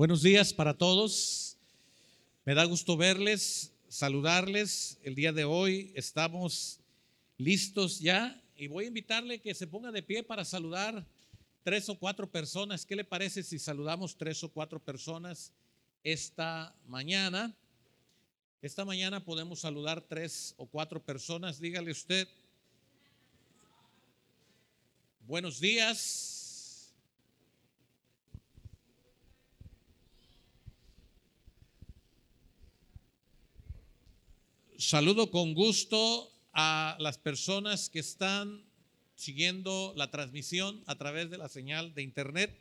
Buenos días para todos. Me da gusto verles, saludarles. El día de hoy estamos listos ya y voy a invitarle que se ponga de pie para saludar tres o cuatro personas. ¿Qué le parece si saludamos tres o cuatro personas esta mañana? Esta mañana podemos saludar tres o cuatro personas. Dígale usted, buenos días. Saludo con gusto a las personas que están siguiendo la transmisión a través de la señal de internet.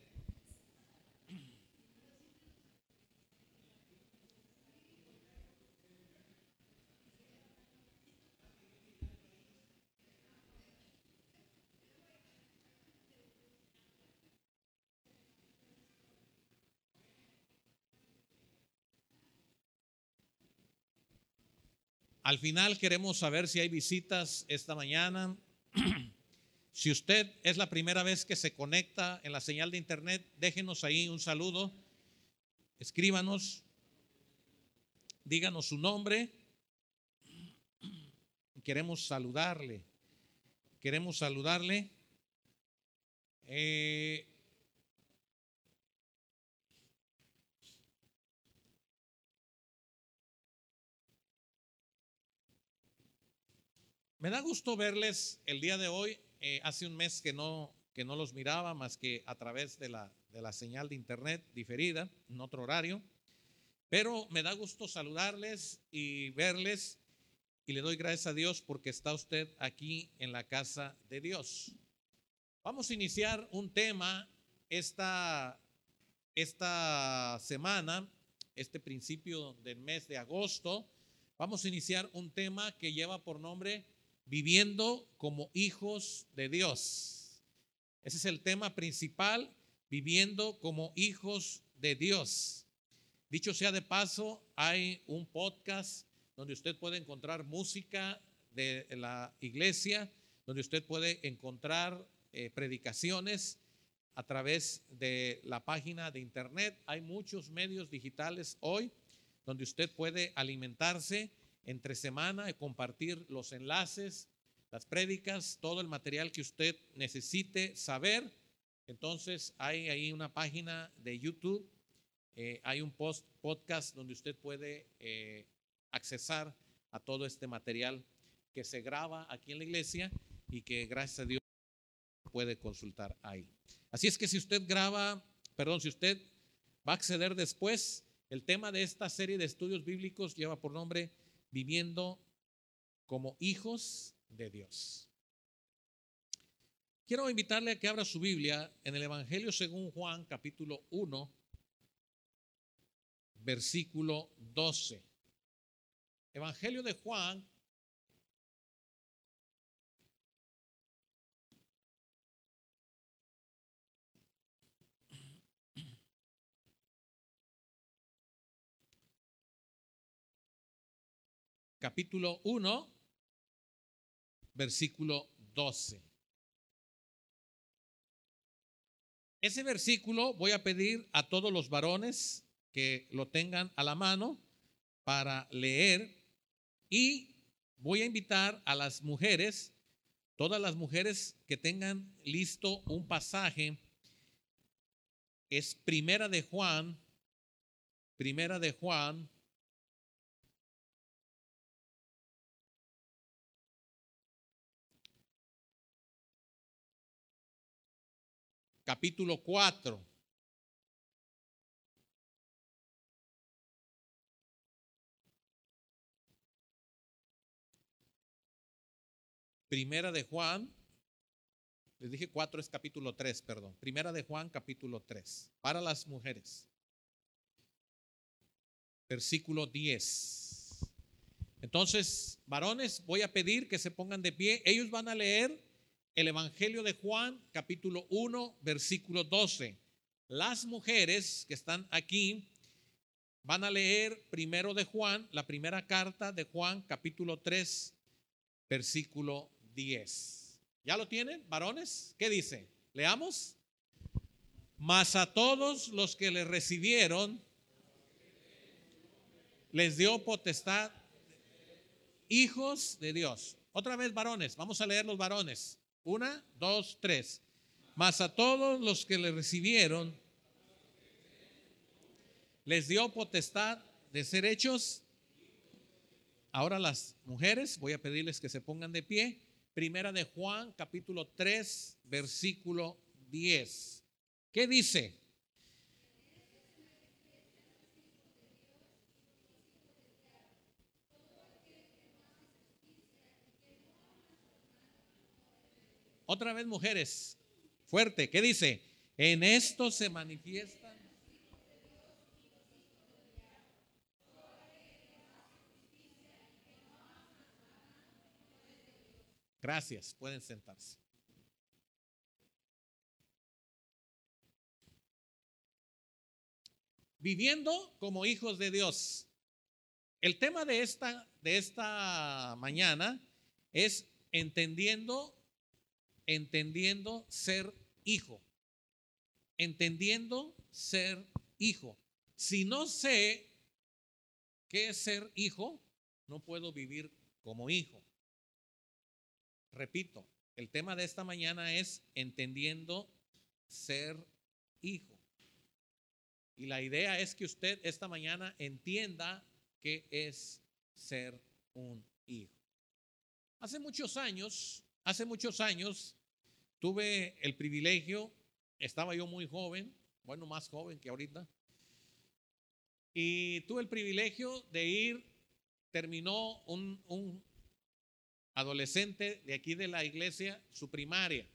Al final queremos saber si hay visitas esta mañana. si usted es la primera vez que se conecta en la señal de internet, déjenos ahí un saludo. Escríbanos. Díganos su nombre. Queremos saludarle. Queremos saludarle. Eh, Me da gusto verles el día de hoy. Eh, hace un mes que no, que no los miraba más que a través de la, de la señal de internet diferida, en otro horario. Pero me da gusto saludarles y verles y le doy gracias a Dios porque está usted aquí en la casa de Dios. Vamos a iniciar un tema esta, esta semana, este principio del mes de agosto. Vamos a iniciar un tema que lleva por nombre viviendo como hijos de Dios. Ese es el tema principal, viviendo como hijos de Dios. Dicho sea de paso, hay un podcast donde usted puede encontrar música de la iglesia, donde usted puede encontrar eh, predicaciones a través de la página de internet. Hay muchos medios digitales hoy donde usted puede alimentarse entre semana compartir los enlaces, las prédicas, todo el material que usted necesite saber. Entonces hay ahí una página de YouTube, eh, hay un post, podcast donde usted puede eh, accesar a todo este material que se graba aquí en la iglesia y que gracias a Dios puede consultar ahí. Así es que si usted graba, perdón, si usted va a acceder después, el tema de esta serie de estudios bíblicos lleva por nombre viviendo como hijos de Dios. Quiero invitarle a que abra su Biblia en el Evangelio según Juan capítulo 1, versículo 12. Evangelio de Juan capítulo 1, versículo 12. Ese versículo voy a pedir a todos los varones que lo tengan a la mano para leer y voy a invitar a las mujeres, todas las mujeres que tengan listo un pasaje, es Primera de Juan, Primera de Juan capítulo 4. Primera de Juan, les dije 4 es capítulo 3, perdón. Primera de Juan, capítulo 3, para las mujeres. Versículo 10. Entonces, varones, voy a pedir que se pongan de pie. Ellos van a leer el Evangelio de Juan, capítulo 1, versículo 12. Las mujeres que están aquí van a leer primero de Juan, la primera carta de Juan, capítulo 3, versículo 10. ¿Ya lo tienen, varones? ¿Qué dice? Leamos. Mas a todos los que le recibieron, les dio potestad, hijos de Dios. Otra vez varones, vamos a leer los varones. Una, dos, tres. Mas a todos los que le recibieron, les dio potestad de ser hechos. Ahora las mujeres, voy a pedirles que se pongan de pie. Primera de Juan, capítulo 3, versículo 10. ¿Qué dice? Otra vez mujeres, fuerte, ¿qué dice? En esto se manifiestan. Gracias, pueden sentarse. Viviendo como hijos de Dios. El tema de esta, de esta mañana es entendiendo, entendiendo ser hijo. Entendiendo ser hijo. Si no sé qué es ser hijo, no puedo vivir como hijo. Repito, el tema de esta mañana es entendiendo ser hijo. Y la idea es que usted esta mañana entienda qué es ser un hijo. Hace muchos años, hace muchos años, tuve el privilegio, estaba yo muy joven, bueno, más joven que ahorita, y tuve el privilegio de ir, terminó un, adolescente de aquí de la iglesia su primaria,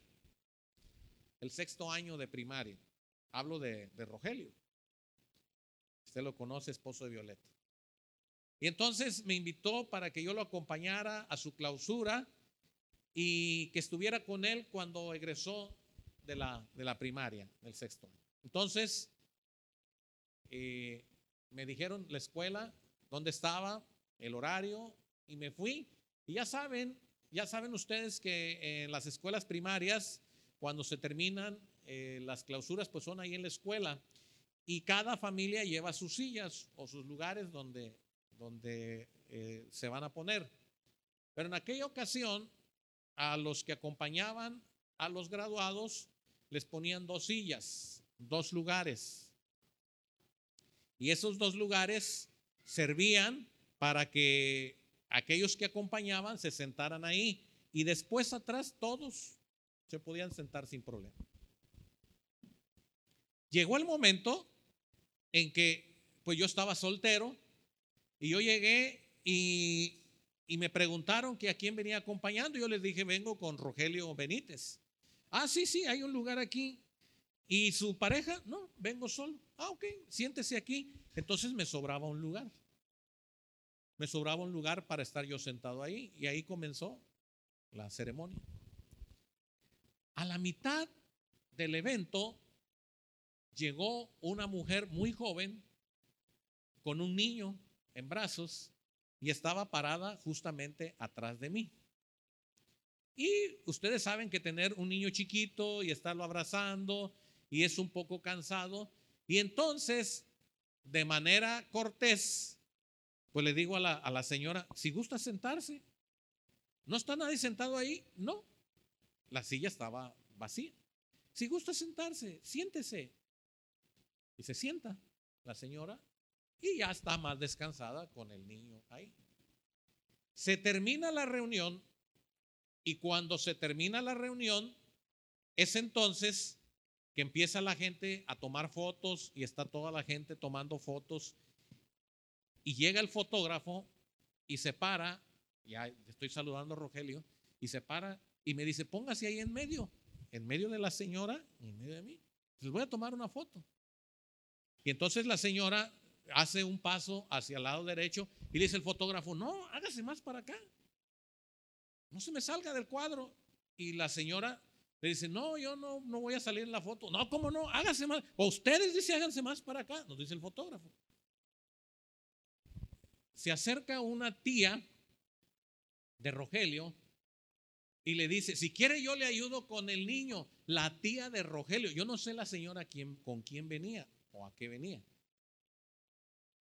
el sexto año de primaria. Hablo de, Rogelio. Usted lo conoce, esposo de Violeta. Y entonces me invitó para que yo lo acompañara a su clausura y que estuviera con él cuando egresó de la, de la primaria, del sexto año. Entonces, eh, me dijeron la escuela, dónde estaba, el horario, y me fui. Y ya saben, ya saben ustedes que en las escuelas primarias, cuando se terminan eh, las clausuras, pues son ahí en la escuela. Y cada familia lleva sus sillas o sus lugares donde, donde eh, se van a poner. Pero en aquella ocasión, a los que acompañaban a los graduados, les ponían dos sillas, dos lugares. Y esos dos lugares servían para que aquellos que acompañaban se sentaran ahí y después atrás todos se podían sentar sin problema. Llegó el momento en que pues yo estaba soltero y yo llegué y, y me preguntaron que a quién venía acompañando. Yo les dije, vengo con Rogelio Benítez. Ah, sí, sí, hay un lugar aquí. ¿Y su pareja? No, vengo solo. Ah, ok, siéntese aquí. Entonces me sobraba un lugar me sobraba un lugar para estar yo sentado ahí y ahí comenzó la ceremonia. A la mitad del evento llegó una mujer muy joven con un niño en brazos y estaba parada justamente atrás de mí. Y ustedes saben que tener un niño chiquito y estarlo abrazando y es un poco cansado. Y entonces, de manera cortés, pues le digo a la, señora, si gusta sentarse, ¿no está nadie sentado ahí? No, la silla estaba vacía. Si gusta sentarse, siéntese. Y se sienta la señora y ya está más descansada con el niño ahí. Se termina la reunión y cuando se termina la reunión es entonces que empieza la gente a tomar fotos y está toda la gente tomando fotos y llega el fotógrafo y se para, ya estoy saludando a Rogelio, y se para y me dice, póngase ahí en medio, en medio de la señora y en medio de mí. Les voy a tomar una foto. Y entonces la señora hace un paso hacia el lado derecho y le dice el fotógrafo, no, hágase más para acá. No se me salga del cuadro. Y la señora le dice, no, yo no, no voy a salir en la foto. No, ¿cómo no? Hágase más. O ustedes dicen, háganse más para acá, nos dice el fotógrafo se acerca una tía de Rogelio y le dice, si quiere yo le ayudo con el niño, la tía de Rogelio. Yo no sé la señora quién, con quién venía o a qué venía.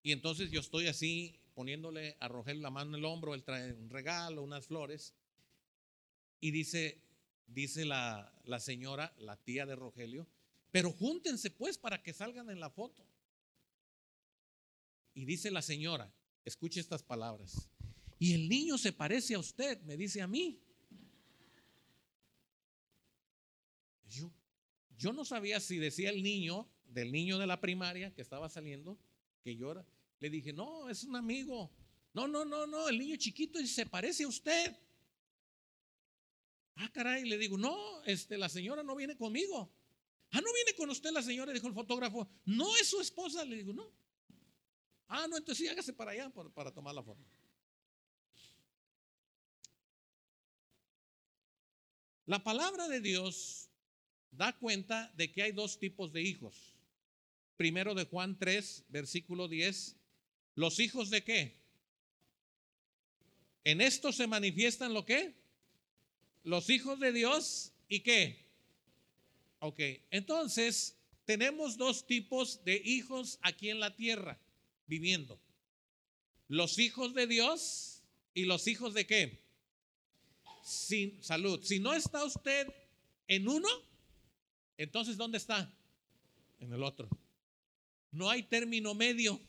Y entonces yo estoy así poniéndole a Rogelio la mano en el hombro, él trae un regalo, unas flores. Y dice, dice la, la señora, la tía de Rogelio, pero júntense pues para que salgan en la foto. Y dice la señora, escuche estas palabras. Y el niño se parece a usted, me dice a mí. Yo, yo no sabía si decía el niño, del niño de la primaria que estaba saliendo, que llora. Le dije, no, es un amigo. No, no, no, no, el niño chiquito y se parece a usted. Ah, caray, le digo, no, este, la señora no viene conmigo. Ah, no viene con usted la señora, dijo el fotógrafo. No es su esposa, le digo, no. Ah, no, entonces sí, hágase para allá para tomar la foto. La palabra de Dios da cuenta de que hay dos tipos de hijos. Primero de Juan 3, versículo 10, ¿Los hijos de qué? En esto se manifiestan lo que? Los hijos de Dios y qué? Ok, entonces tenemos dos tipos de hijos aquí en la tierra viviendo. Los hijos de Dios y los hijos de qué? Sin salud. Si no está usted en uno, entonces ¿dónde está? En el otro. No hay término medio.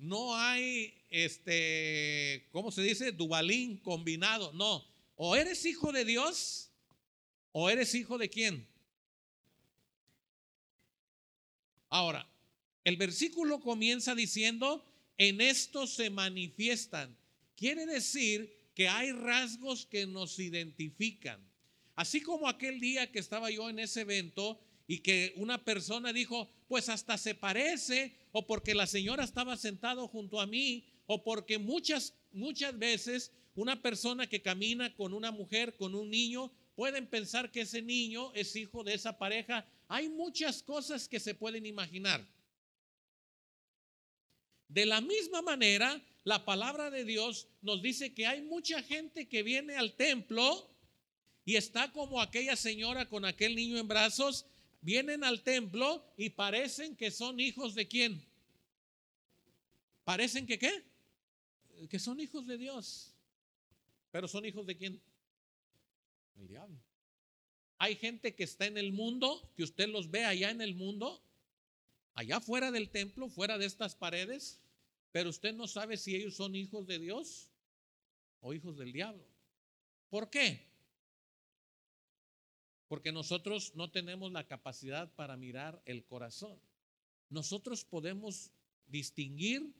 No hay, este, ¿cómo se dice? Dubalín combinado. No. O eres hijo de Dios o eres hijo de quién. Ahora, el versículo comienza diciendo, en esto se manifiestan. Quiere decir que hay rasgos que nos identifican. Así como aquel día que estaba yo en ese evento y que una persona dijo, pues hasta se parece o porque la señora estaba sentado junto a mí, o porque muchas, muchas veces una persona que camina con una mujer, con un niño, pueden pensar que ese niño es hijo de esa pareja. Hay muchas cosas que se pueden imaginar. De la misma manera, la palabra de Dios nos dice que hay mucha gente que viene al templo y está como aquella señora con aquel niño en brazos vienen al templo y parecen que son hijos de quién. Parecen que qué? Que son hijos de Dios. Pero son hijos de quién? El diablo. Hay gente que está en el mundo, que usted los ve allá en el mundo, allá fuera del templo, fuera de estas paredes, pero usted no sabe si ellos son hijos de Dios o hijos del diablo. ¿Por qué? Porque nosotros no tenemos la capacidad para mirar el corazón. Nosotros podemos distinguir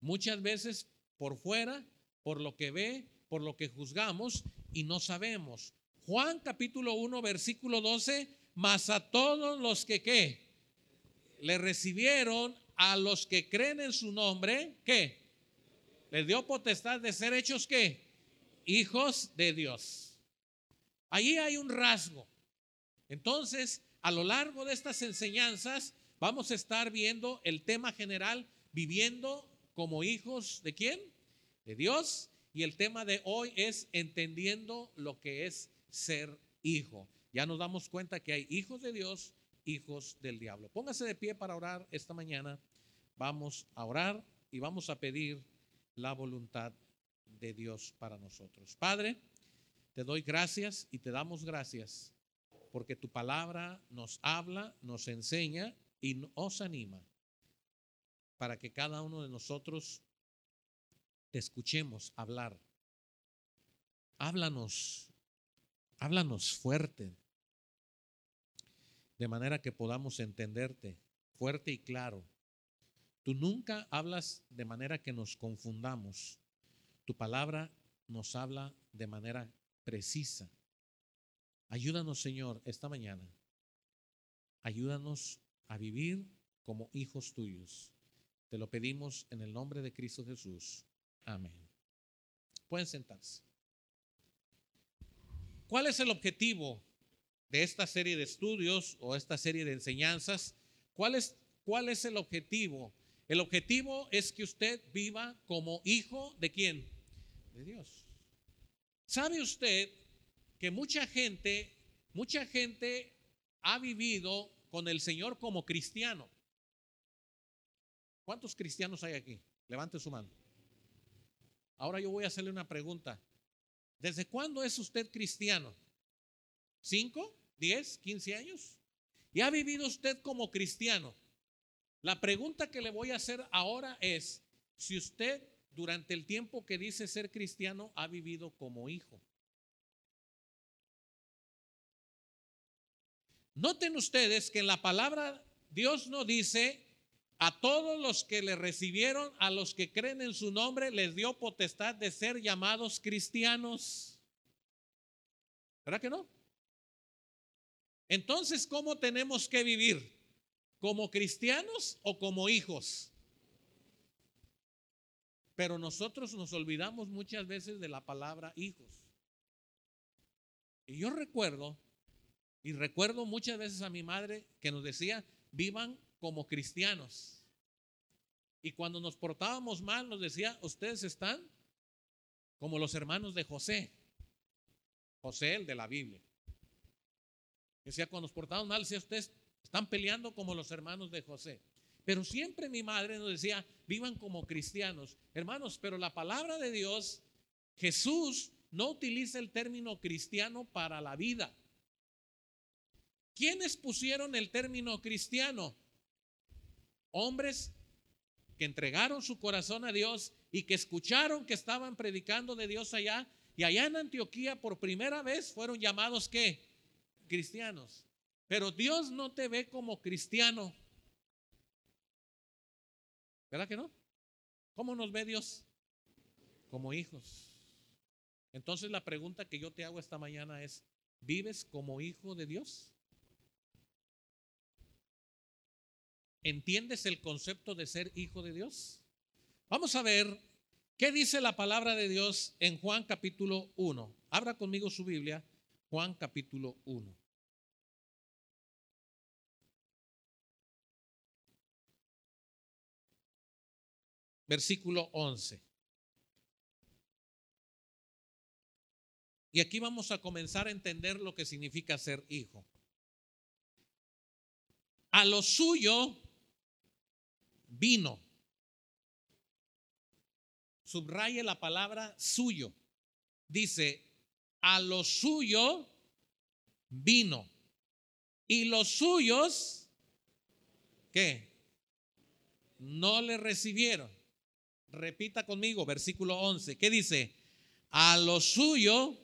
muchas veces por fuera, por lo que ve, por lo que juzgamos y no sabemos. Juan capítulo 1 versículo 12, mas a todos los que qué le recibieron, a los que creen en su nombre, ¿qué? Les dio potestad de ser hechos qué? Hijos de Dios. Allí hay un rasgo. Entonces, a lo largo de estas enseñanzas, vamos a estar viendo el tema general, viviendo como hijos de quién? De Dios. Y el tema de hoy es entendiendo lo que es ser hijo. Ya nos damos cuenta que hay hijos de Dios, hijos del diablo. Póngase de pie para orar esta mañana. Vamos a orar y vamos a pedir la voluntad de Dios para nosotros. Padre, te doy gracias y te damos gracias porque tu palabra nos habla, nos enseña y nos anima para que cada uno de nosotros te escuchemos hablar. Háblanos, háblanos fuerte, de manera que podamos entenderte fuerte y claro. Tú nunca hablas de manera que nos confundamos. Tu palabra nos habla de manera precisa. Ayúdanos, Señor, esta mañana. Ayúdanos a vivir como hijos tuyos. Te lo pedimos en el nombre de Cristo Jesús. Amén. Pueden sentarse. ¿Cuál es el objetivo de esta serie de estudios o esta serie de enseñanzas? ¿Cuál es, cuál es el objetivo? El objetivo es que usted viva como hijo de quién? De Dios. ¿Sabe usted que mucha gente, mucha gente ha vivido con el Señor como cristiano? ¿Cuántos cristianos hay aquí? Levante su mano. Ahora yo voy a hacerle una pregunta. ¿Desde cuándo es usted cristiano? ¿Cinco? ¿Diez? ¿Quince años? ¿Y ha vivido usted como cristiano? La pregunta que le voy a hacer ahora es si usted durante el tiempo que dice ser cristiano ha vivido como hijo. Noten ustedes que en la palabra Dios no dice a todos los que le recibieron, a los que creen en su nombre, les dio potestad de ser llamados cristianos. ¿Verdad que no? Entonces, ¿cómo tenemos que vivir? ¿Como cristianos o como hijos? Pero nosotros nos olvidamos muchas veces de la palabra hijos. Y yo recuerdo, y recuerdo muchas veces a mi madre que nos decía, vivan como cristianos. Y cuando nos portábamos mal, nos decía, ustedes están como los hermanos de José. José, el de la Biblia. Decía, cuando nos portábamos mal, decía, ustedes están peleando como los hermanos de José. Pero siempre mi madre nos decía, vivan como cristianos. Hermanos, pero la palabra de Dios, Jesús no utiliza el término cristiano para la vida. ¿Quiénes pusieron el término cristiano? Hombres que entregaron su corazón a Dios y que escucharon que estaban predicando de Dios allá. Y allá en Antioquía por primera vez fueron llamados ¿qué? Cristianos. Pero Dios no te ve como cristiano. ¿Verdad que no? ¿Cómo nos ve Dios? Como hijos. Entonces la pregunta que yo te hago esta mañana es, ¿vives como hijo de Dios? ¿Entiendes el concepto de ser hijo de Dios? Vamos a ver qué dice la palabra de Dios en Juan capítulo 1. Abra conmigo su Biblia, Juan capítulo 1. Versículo 11. Y aquí vamos a comenzar a entender lo que significa ser hijo. A lo suyo vino. Subraye la palabra suyo. Dice, a lo suyo vino. Y los suyos, ¿qué? No le recibieron. Repita conmigo, versículo 11. ¿Qué dice? A lo suyo.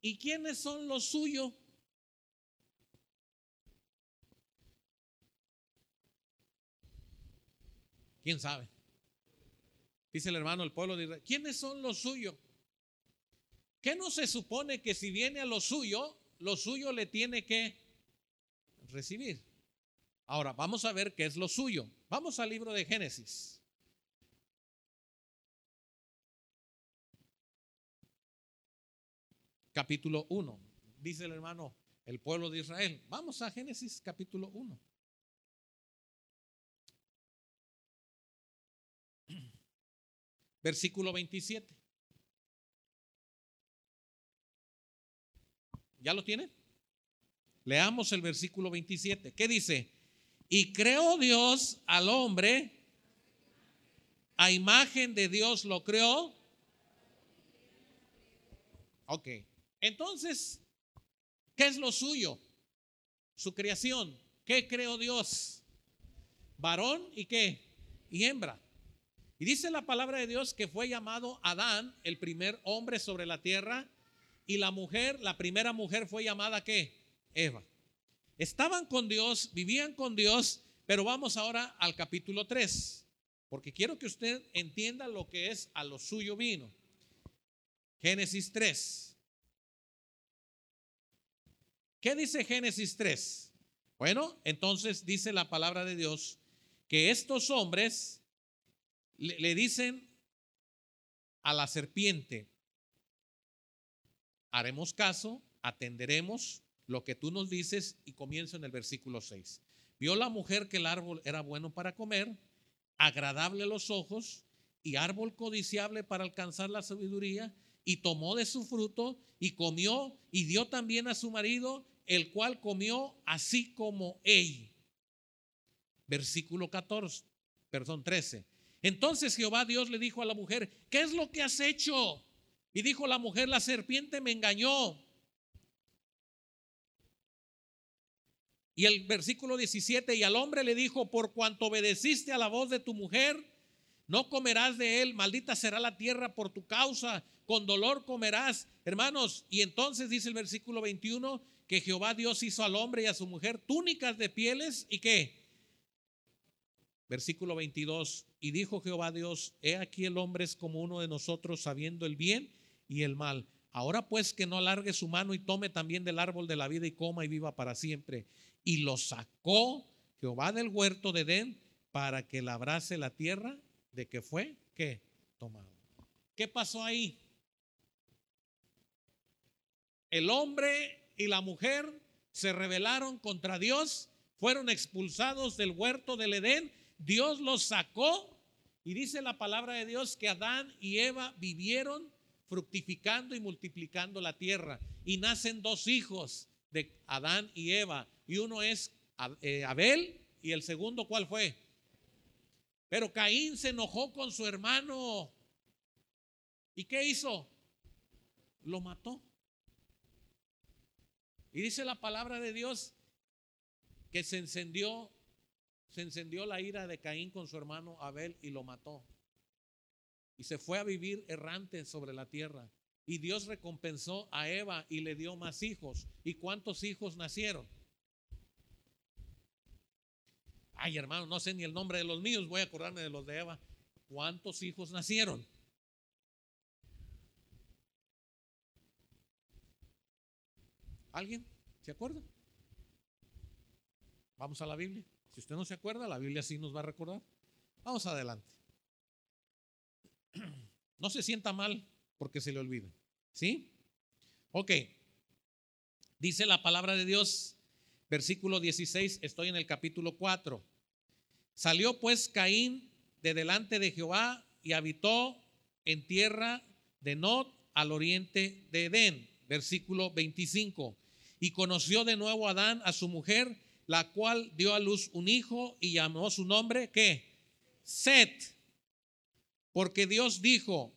¿Y quiénes son los suyos? ¿Quién sabe? Dice el hermano, el pueblo de Israel. ¿Quiénes son los suyos? ¿Qué no se supone que si viene a lo suyo, lo suyo le tiene que recibir? Ahora, vamos a ver qué es lo suyo. Vamos al libro de Génesis. Capítulo 1. Dice el hermano, el pueblo de Israel. Vamos a Génesis capítulo 1. Versículo 27. ¿Ya lo tiene? Leamos el versículo 27. ¿Qué dice? Y creó Dios al hombre, a imagen de Dios lo creó. Ok, entonces, ¿qué es lo suyo? Su creación. ¿Qué creó Dios? Varón y qué? Y hembra. Y dice la palabra de Dios que fue llamado Adán, el primer hombre sobre la tierra, y la mujer, la primera mujer fue llamada ¿qué? Eva. Estaban con Dios, vivían con Dios, pero vamos ahora al capítulo 3, porque quiero que usted entienda lo que es a lo suyo vino. Génesis 3. ¿Qué dice Génesis 3? Bueno, entonces dice la palabra de Dios que estos hombres le, dicen a la serpiente, haremos caso, atenderemos lo que tú nos dices y comienzo en el versículo 6. Vio la mujer que el árbol era bueno para comer, agradable a los ojos y árbol codiciable para alcanzar la sabiduría, y tomó de su fruto y comió y dio también a su marido, el cual comió así como él. Versículo 14, perdón, 13. Entonces Jehová Dios le dijo a la mujer, ¿qué es lo que has hecho? Y dijo la mujer, la serpiente me engañó. Y el versículo 17, y al hombre le dijo, por cuanto obedeciste a la voz de tu mujer, no comerás de él, maldita será la tierra por tu causa, con dolor comerás, hermanos. Y entonces dice el versículo 21 que Jehová Dios hizo al hombre y a su mujer túnicas de pieles y qué. Versículo 22, y dijo Jehová Dios, he aquí el hombre es como uno de nosotros sabiendo el bien y el mal. Ahora pues que no alargue su mano y tome también del árbol de la vida y coma y viva para siempre. Y lo sacó Jehová del huerto de Edén para que labrase la tierra de que fue que tomado. ¿Qué pasó ahí? El hombre y la mujer se rebelaron contra Dios, fueron expulsados del huerto del Edén, Dios los sacó y dice la palabra de Dios que Adán y Eva vivieron fructificando y multiplicando la tierra y nacen dos hijos de Adán y Eva y uno es eh, Abel y el segundo ¿cuál fue? Pero Caín se enojó con su hermano. ¿Y qué hizo? Lo mató. Y dice la palabra de Dios que se encendió, se encendió la ira de Caín con su hermano Abel y lo mató. Y se fue a vivir errante sobre la tierra. Y Dios recompensó a Eva y le dio más hijos. ¿Y cuántos hijos nacieron? Ay, hermano, no sé ni el nombre de los míos, voy a acordarme de los de Eva. ¿Cuántos hijos nacieron? ¿Alguien se acuerda? Vamos a la Biblia. Si usted no se acuerda, la Biblia sí nos va a recordar. Vamos adelante. No se sienta mal porque se le olvida. ¿Sí? Ok. Dice la palabra de Dios, versículo 16, estoy en el capítulo 4. Salió pues Caín de delante de Jehová y habitó en tierra de Nod al oriente de Edén. Versículo 25 y conoció de nuevo Adán a su mujer, la cual dio a luz un hijo y llamó su nombre, ¿qué? Set. Porque Dios dijo,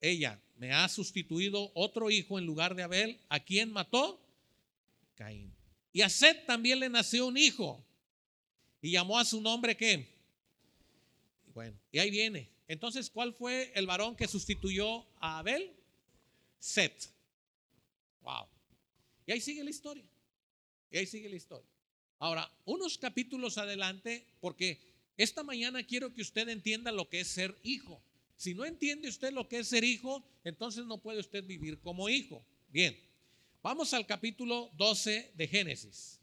ella me ha sustituido otro hijo en lugar de Abel, ¿a quién mató? Caín. Y a Set también le nació un hijo y llamó a su nombre, ¿qué? Bueno, y ahí viene. Entonces, ¿cuál fue el varón que sustituyó a Abel? Set. Wow. Y ahí sigue la historia. Y ahí sigue la historia. Ahora, unos capítulos adelante, porque esta mañana quiero que usted entienda lo que es ser hijo. Si no entiende usted lo que es ser hijo, entonces no puede usted vivir como hijo. Bien, vamos al capítulo 12 de Génesis.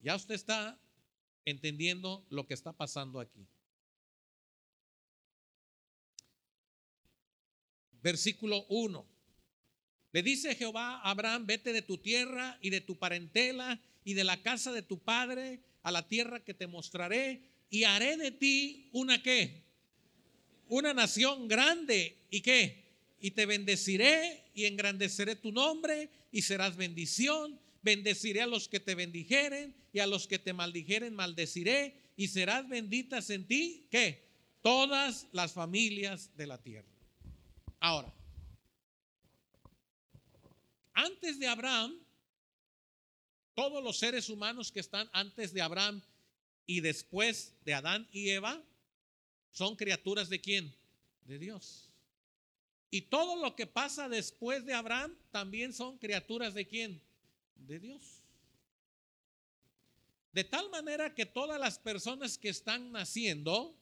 Ya usted está entendiendo lo que está pasando aquí. versículo 1. Le dice Jehová a Abraham, vete de tu tierra y de tu parentela y de la casa de tu padre a la tierra que te mostraré y haré de ti una qué? Una nación grande y qué? Y te bendeciré y engrandeceré tu nombre y serás bendición. Bendeciré a los que te bendijeren y a los que te maldijeren maldeciré y serás benditas en ti, ¿qué? Todas las familias de la tierra. Ahora, antes de Abraham, todos los seres humanos que están antes de Abraham y después de Adán y Eva son criaturas de quién? De Dios. Y todo lo que pasa después de Abraham también son criaturas de quién? De Dios. De tal manera que todas las personas que están naciendo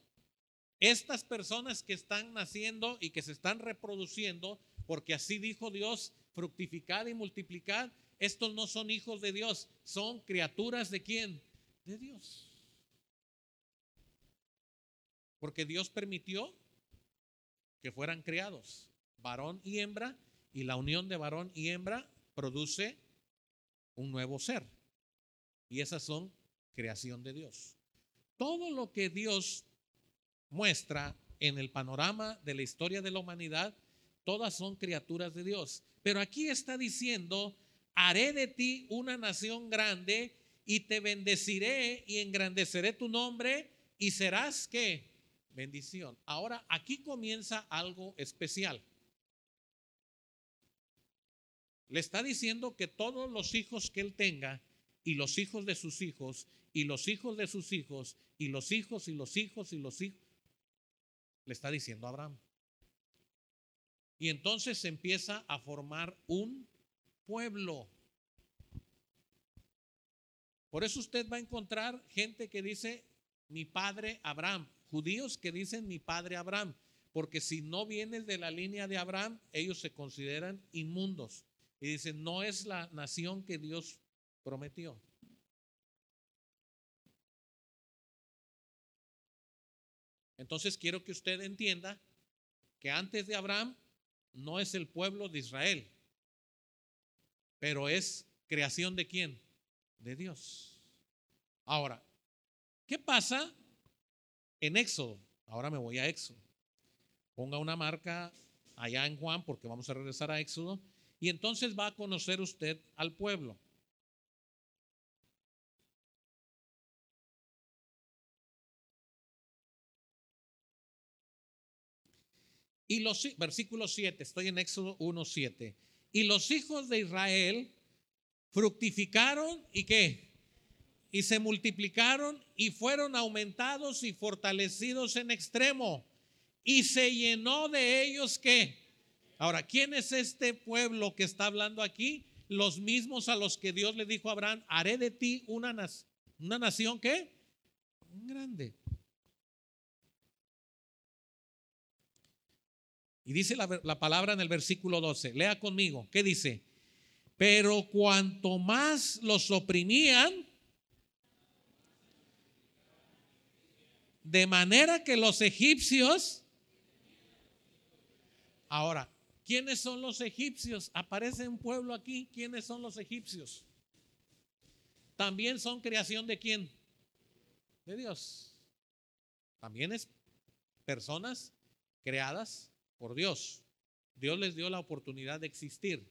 estas personas que están naciendo y que se están reproduciendo, porque así dijo Dios, fructificad y multiplicad, estos no son hijos de Dios, son criaturas de quién? De Dios. Porque Dios permitió que fueran criados, varón y hembra, y la unión de varón y hembra produce un nuevo ser. Y esas son creación de Dios. todo lo que Dios muestra en el panorama de la historia de la humanidad, todas son criaturas de Dios. Pero aquí está diciendo, haré de ti una nación grande y te bendeciré y engrandeceré tu nombre y serás que bendición. Ahora, aquí comienza algo especial. Le está diciendo que todos los hijos que él tenga y los hijos de sus hijos y los hijos de sus hijos y los hijos y los hijos y los hijos, le está diciendo a Abraham. Y entonces se empieza a formar un pueblo. Por eso usted va a encontrar gente que dice mi padre Abraham, judíos que dicen mi padre Abraham, porque si no vienes de la línea de Abraham, ellos se consideran inmundos. Y dicen, no es la nación que Dios prometió. Entonces quiero que usted entienda que antes de Abraham no es el pueblo de Israel, pero es creación de quién? De Dios. Ahora, ¿qué pasa en Éxodo? Ahora me voy a Éxodo. Ponga una marca allá en Juan porque vamos a regresar a Éxodo y entonces va a conocer usted al pueblo. Y los versículo 7, estoy en Éxodo 1, 7. Y los hijos de Israel fructificaron y qué? Y se multiplicaron y fueron aumentados y fortalecidos en extremo. Y se llenó de ellos qué? Ahora, ¿quién es este pueblo que está hablando aquí? Los mismos a los que Dios le dijo a Abraham, haré de ti una, una nación que grande. Y dice la, la, palabra en el versículo 12. Lea conmigo. ¿Qué dice? Pero cuanto más los oprimían, de manera que los egipcios... Ahora, ¿Quiénes son los egipcios? Aparece un pueblo aquí. ¿Quiénes son los egipcios? También son creación de quién? De Dios. También es personas creadas por Dios. Dios les dio la oportunidad de existir.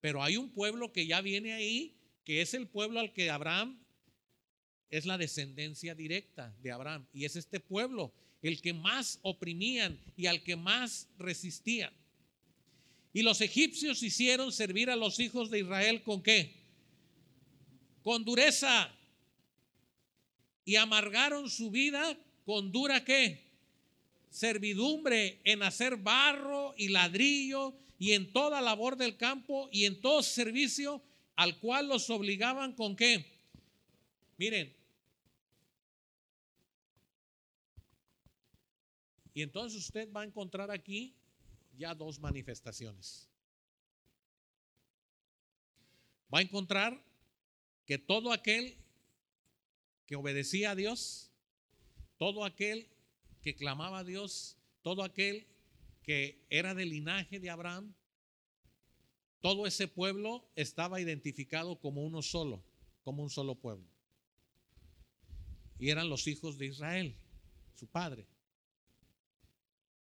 Pero hay un pueblo que ya viene ahí, que es el pueblo al que Abraham es la descendencia directa de Abraham. Y es este pueblo el que más oprimían y al que más resistían. Y los egipcios hicieron servir a los hijos de Israel con qué? Con dureza. Y amargaron su vida con dura qué? Servidumbre en hacer barro y ladrillo y en toda labor del campo y en todo servicio al cual los obligaban con qué? Miren. Y entonces usted va a encontrar aquí ya dos manifestaciones. Va a encontrar que todo aquel que obedecía a Dios, todo aquel que clamaba a Dios, todo aquel que era del linaje de Abraham, todo ese pueblo estaba identificado como uno solo, como un solo pueblo. Y eran los hijos de Israel, su padre.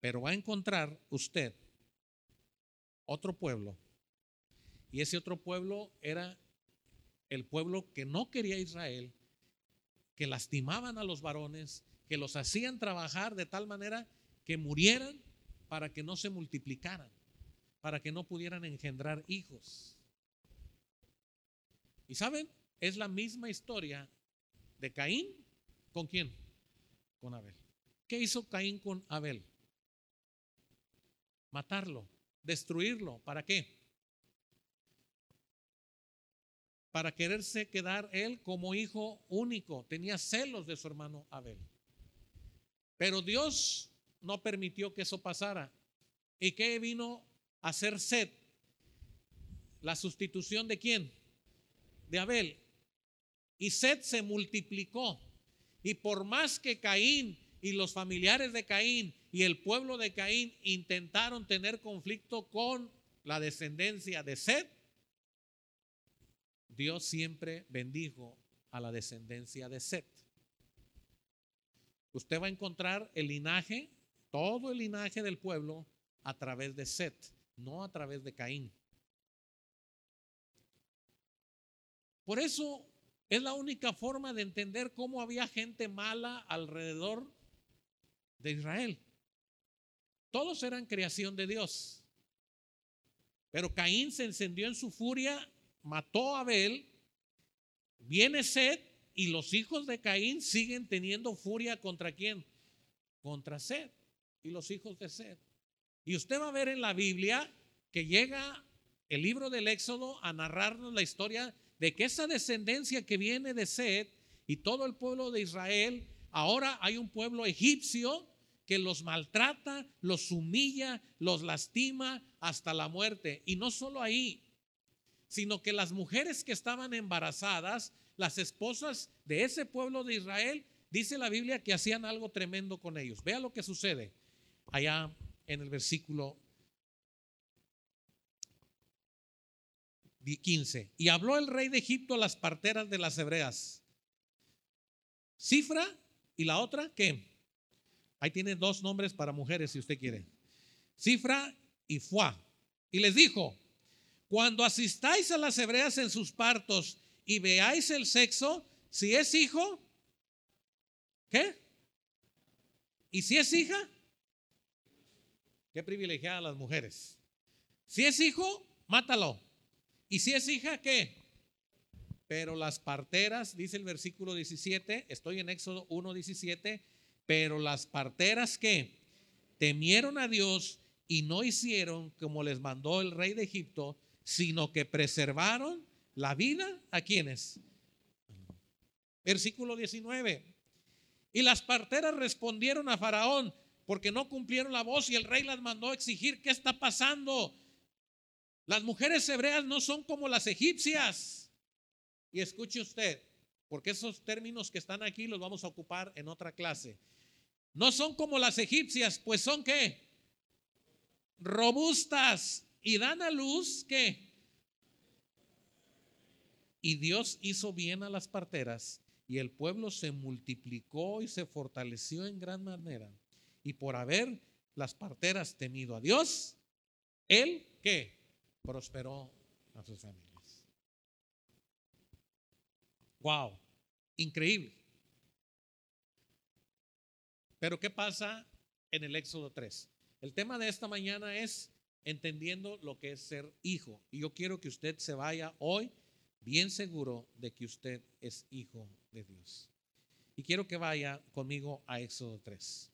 Pero va a encontrar usted otro pueblo. Y ese otro pueblo era el pueblo que no quería Israel, que lastimaban a los varones, que los hacían trabajar de tal manera que murieran para que no se multiplicaran, para que no pudieran engendrar hijos. Y saben, es la misma historia de Caín con quién? Con Abel. ¿Qué hizo Caín con Abel? Matarlo destruirlo. ¿Para qué? Para quererse quedar él como hijo único. Tenía celos de su hermano Abel. Pero Dios no permitió que eso pasara. ¿Y qué vino a hacer Sed? La sustitución de quién? De Abel. Y Sed se multiplicó. Y por más que Caín y los familiares de Caín y el pueblo de Caín intentaron tener conflicto con la descendencia de Seth, Dios siempre bendijo a la descendencia de Seth. Usted va a encontrar el linaje, todo el linaje del pueblo a través de Set, no a través de Caín. Por eso es la única forma de entender cómo había gente mala alrededor de Israel. Todos eran creación de Dios. Pero Caín se encendió en su furia, mató a Abel, viene Sed y los hijos de Caín siguen teniendo furia contra quién? Contra Sed y los hijos de Sed. Y usted va a ver en la Biblia que llega el libro del Éxodo a narrarnos la historia de que esa descendencia que viene de Sed y todo el pueblo de Israel, ahora hay un pueblo egipcio que los maltrata, los humilla, los lastima hasta la muerte. Y no solo ahí, sino que las mujeres que estaban embarazadas, las esposas de ese pueblo de Israel, dice la Biblia que hacían algo tremendo con ellos. Vea lo que sucede allá en el versículo 15. Y habló el rey de Egipto a las parteras de las hebreas. Cifra y la otra, ¿qué? Ahí tiene dos nombres para mujeres si usted quiere. Cifra y Fuá. Y les dijo, cuando asistáis a las hebreas en sus partos y veáis el sexo, si es hijo, ¿qué? ¿Y si es hija? Qué privilegiadas las mujeres. Si es hijo, mátalo. ¿Y si es hija, qué? Pero las parteras, dice el versículo 17, estoy en Éxodo 1, 17, pero las parteras que temieron a Dios y no hicieron como les mandó el rey de Egipto, sino que preservaron la vida a quienes. Versículo 19. Y las parteras respondieron a Faraón porque no cumplieron la voz y el rey las mandó a exigir, ¿qué está pasando? Las mujeres hebreas no son como las egipcias. Y escuche usted, porque esos términos que están aquí los vamos a ocupar en otra clase. No son como las egipcias, pues son qué? Robustas y dan a luz qué? Y Dios hizo bien a las parteras y el pueblo se multiplicó y se fortaleció en gran manera. Y por haber las parteras temido a Dios, Él que prosperó a sus familias. Wow, increíble. Pero ¿qué pasa en el Éxodo 3? El tema de esta mañana es entendiendo lo que es ser hijo. Y yo quiero que usted se vaya hoy bien seguro de que usted es hijo de Dios. Y quiero que vaya conmigo a Éxodo 3,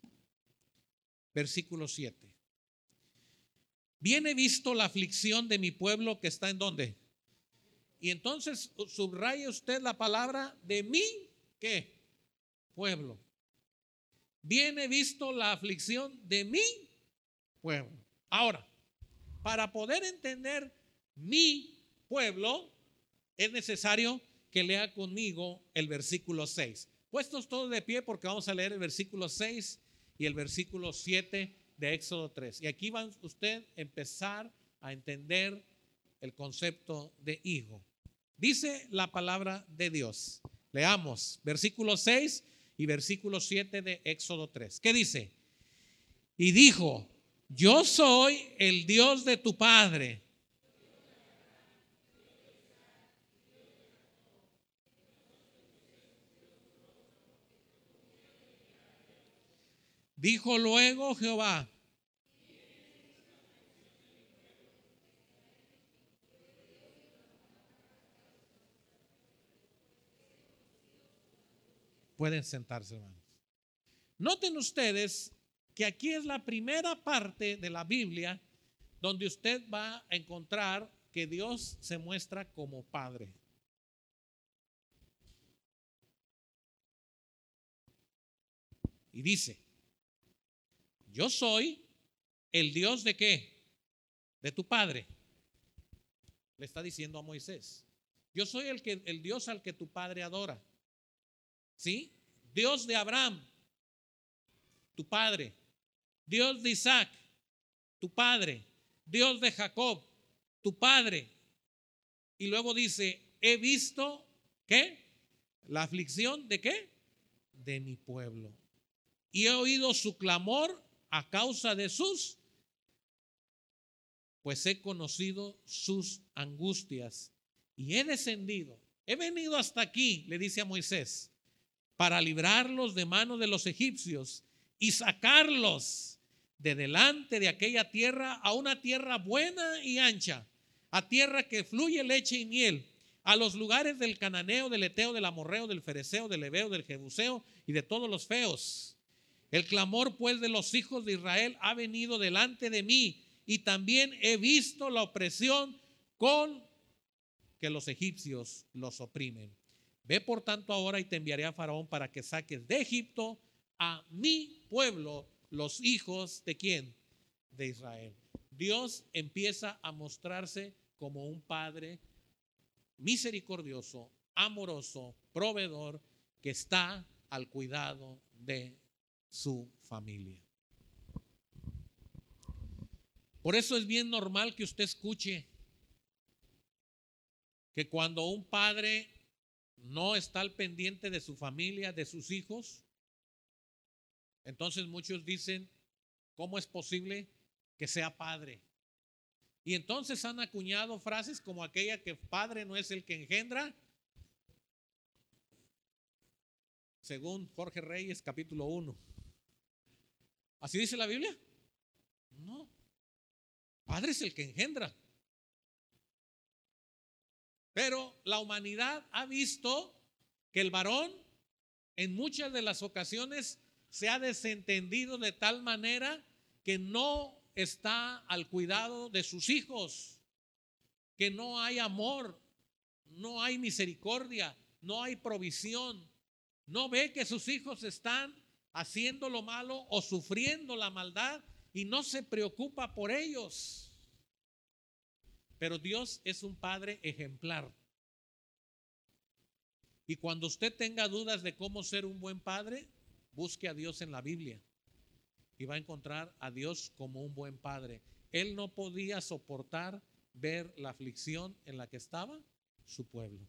versículo 7. Viene visto la aflicción de mi pueblo que está en donde. Y entonces subraya usted la palabra de mi, ¿qué? Pueblo viene visto la aflicción de mi pueblo. Ahora, para poder entender mi pueblo, es necesario que lea conmigo el versículo 6. Puestos todos de pie porque vamos a leer el versículo 6 y el versículo 7 de Éxodo 3. Y aquí va usted a empezar a entender el concepto de hijo. Dice la palabra de Dios. Leamos, versículo 6 y versículo 7 de Éxodo 3. ¿Qué dice? Y dijo, yo soy el Dios de tu Padre. Dijo luego Jehová, Pueden sentarse, hermanos. Noten ustedes que aquí es la primera parte de la Biblia donde usted va a encontrar que Dios se muestra como Padre. Y dice, yo soy el Dios de qué? De tu Padre. Le está diciendo a Moisés. Yo soy el, que, el Dios al que tu Padre adora. ¿Sí? Dios de Abraham, tu padre. Dios de Isaac, tu padre. Dios de Jacob, tu padre. Y luego dice, he visto, ¿qué? La aflicción de qué? De mi pueblo. y he oído su clamor a causa de sus, pues he conocido sus angustias y he descendido. He venido hasta aquí, le dice a Moisés, para librarlos de manos de los egipcios y sacarlos de delante de aquella tierra a una tierra buena y ancha, a tierra que fluye leche y miel, a los lugares del cananeo, del eteo, del amorreo, del fereceo, del ebeo, del jebuseo y de todos los feos. El clamor pues de los hijos de Israel ha venido delante de mí y también he visto la opresión con que los egipcios los oprimen. Ve por tanto ahora y te enviaré a Faraón para que saques de Egipto a mi pueblo, los hijos de quién? De Israel. Dios empieza a mostrarse como un padre misericordioso, amoroso, proveedor, que está al cuidado de su familia. Por eso es bien normal que usted escuche que cuando un padre no está al pendiente de su familia, de sus hijos, entonces muchos dicen, ¿cómo es posible que sea padre? Y entonces han acuñado frases como aquella que padre no es el que engendra, según Jorge Reyes capítulo 1. ¿Así dice la Biblia? No. Padre es el que engendra. Pero la humanidad ha visto que el varón en muchas de las ocasiones se ha desentendido de tal manera que no está al cuidado de sus hijos, que no hay amor, no hay misericordia, no hay provisión, no ve que sus hijos están haciendo lo malo o sufriendo la maldad y no se preocupa por ellos. Pero Dios es un Padre ejemplar. Y cuando usted tenga dudas de cómo ser un buen padre, busque a Dios en la Biblia y va a encontrar a Dios como un buen padre. Él no podía soportar ver la aflicción en la que estaba su pueblo.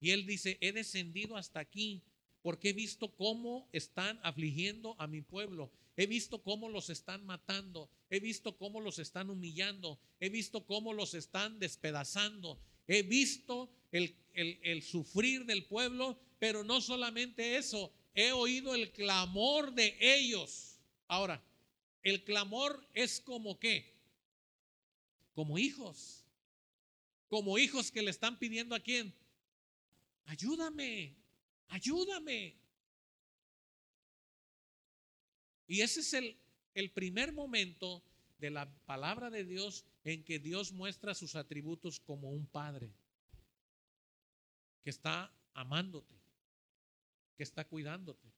Y él dice, he descendido hasta aquí porque he visto cómo están afligiendo a mi pueblo. He visto cómo los están matando. He visto cómo los están humillando. He visto cómo los están despedazando. He visto el, el sufrir del pueblo, pero no solamente eso, he oído el clamor de ellos. Ahora, el clamor es como qué? Como hijos. Como hijos que le están pidiendo a quién? Ayúdame, ayúdame. Y ese es el, el primer momento de la palabra de Dios en que Dios muestra sus atributos como un padre que está amándote que está cuidándote,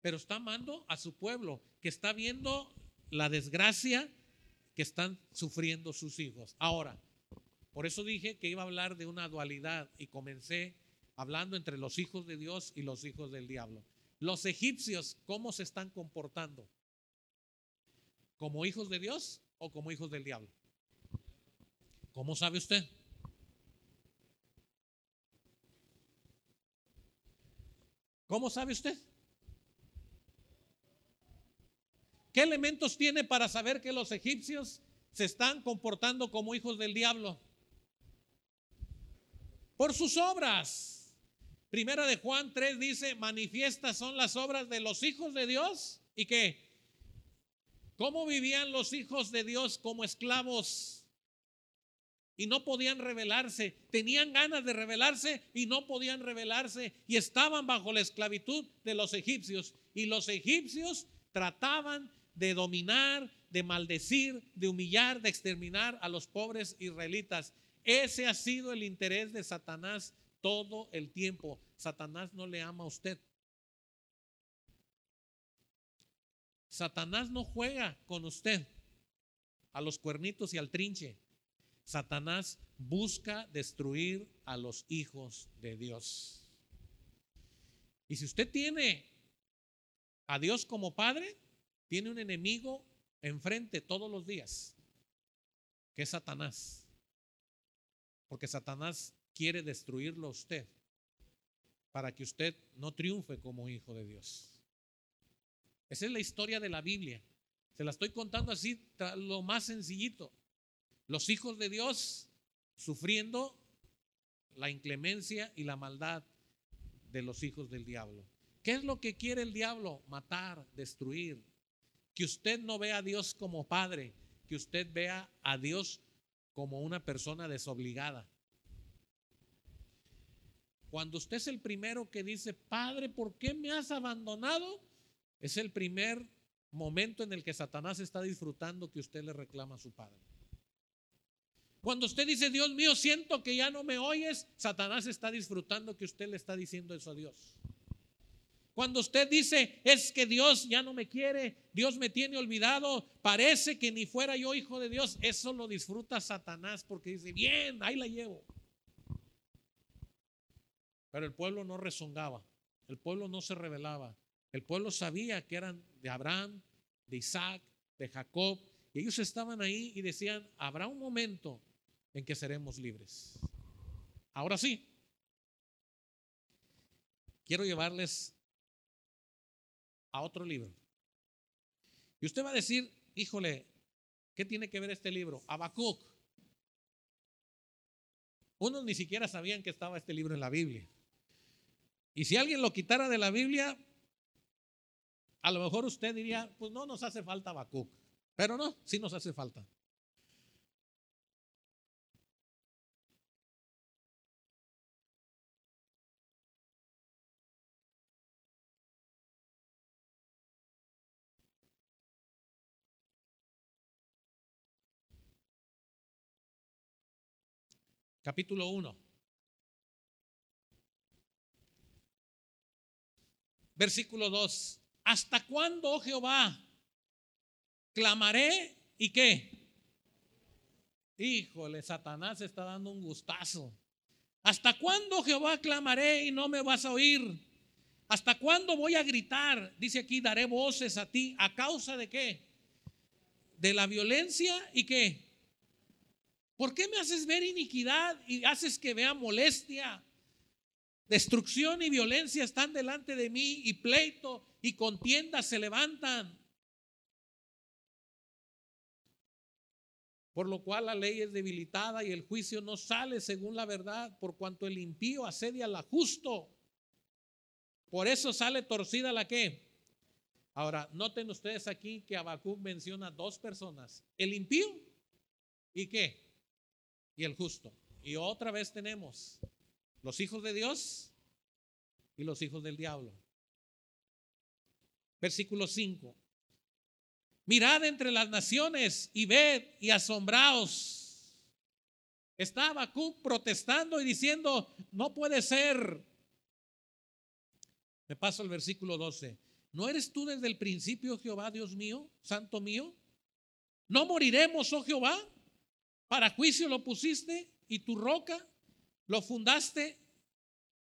pero está amando a su pueblo, que está viendo la desgracia que están sufriendo sus hijos. Ahora, por eso dije que iba a hablar de una dualidad y comencé hablando entre los hijos de Dios y los hijos del diablo. Los egipcios, ¿cómo se están comportando? ¿Como hijos de Dios o como hijos del diablo? ¿Cómo sabe usted? ¿Cómo sabe usted? ¿Qué elementos tiene para saber que los egipcios se están comportando como hijos del diablo? Por sus obras. Primera de Juan 3 dice, manifiestas son las obras de los hijos de Dios. ¿Y qué? ¿Cómo vivían los hijos de Dios como esclavos? y no podían rebelarse. Tenían ganas de rebelarse y no podían rebelarse. Y estaban bajo la esclavitud de los egipcios. Y los egipcios trataban de dominar, de maldecir, de humillar, de exterminar a los pobres israelitas. Ese ha sido el interés de Satanás todo el tiempo. Satanás no le ama a usted. Satanás no juega con usted a los cuernitos y al trinche. Satanás busca destruir a los hijos de Dios. Y si usted tiene a Dios como padre, tiene un enemigo enfrente todos los días, que es Satanás. Porque Satanás quiere destruirlo a usted. para que usted no triunfe como hijo de Dios. Esa es la historia de la Biblia. Se la estoy contando así, lo más sencillito. Los hijos de Dios sufriendo la inclemencia y la maldad de los hijos del diablo. ¿Qué es lo que quiere el diablo? Matar, destruir. Que usted no vea a Dios como padre, que usted vea a Dios como una persona desobligada. Cuando usted es el primero que dice, Padre, ¿por qué me has abandonado? Es el primer momento en el que Satanás está disfrutando que usted le reclama a su Padre. Cuando usted dice, Dios mío, siento que ya no me oyes, Satanás está disfrutando que usted le está diciendo eso a Dios. Cuando usted dice, es que Dios ya no me quiere, Dios me tiene olvidado, parece que ni fuera yo hijo de Dios, eso lo disfruta Satanás porque dice, bien, ahí la llevo. Pero el pueblo no rezongaba, el pueblo no se rebelaba, el pueblo sabía que eran de Abraham, de Isaac, de Jacob, y ellos estaban ahí y decían, habrá un momento en que seremos libres. Ahora sí, quiero llevarles a otro libro. Y usted va a decir, híjole, ¿qué tiene que ver este libro? Habacuc. Unos ni siquiera sabían que estaba este libro en la Biblia. Y si alguien lo quitara de la Biblia, a lo mejor usted diría, pues no nos hace falta Habacuc. Pero no, sí nos hace falta. capítulo 1. Versículo 2. ¿Hasta cuándo, oh Jehová, clamaré y qué? Híjole, Satanás está dando un gustazo. ¿Hasta cuándo, Jehová, clamaré y no me vas a oír? ¿Hasta cuándo voy a gritar? Dice aquí, daré voces a ti. ¿A causa de qué? De la violencia y qué? ¿Por qué me haces ver iniquidad y haces que vea molestia? Destrucción y violencia están delante de mí y pleito y contienda se levantan. Por lo cual la ley es debilitada y el juicio no sale según la verdad, por cuanto el impío asedia al justo. Por eso sale torcida la que. Ahora, noten ustedes aquí que Habacuc menciona dos personas, el impío y qué? y el justo. Y otra vez tenemos los hijos de Dios y los hijos del diablo. Versículo 5. Mirad entre las naciones y ved y asombraos. Estaba Habacuc protestando y diciendo, no puede ser. Me paso al versículo 12. ¿No eres tú desde el principio, Jehová, Dios mío, santo mío? ¿No moriremos, oh Jehová? Para juicio lo pusiste y tu roca lo fundaste.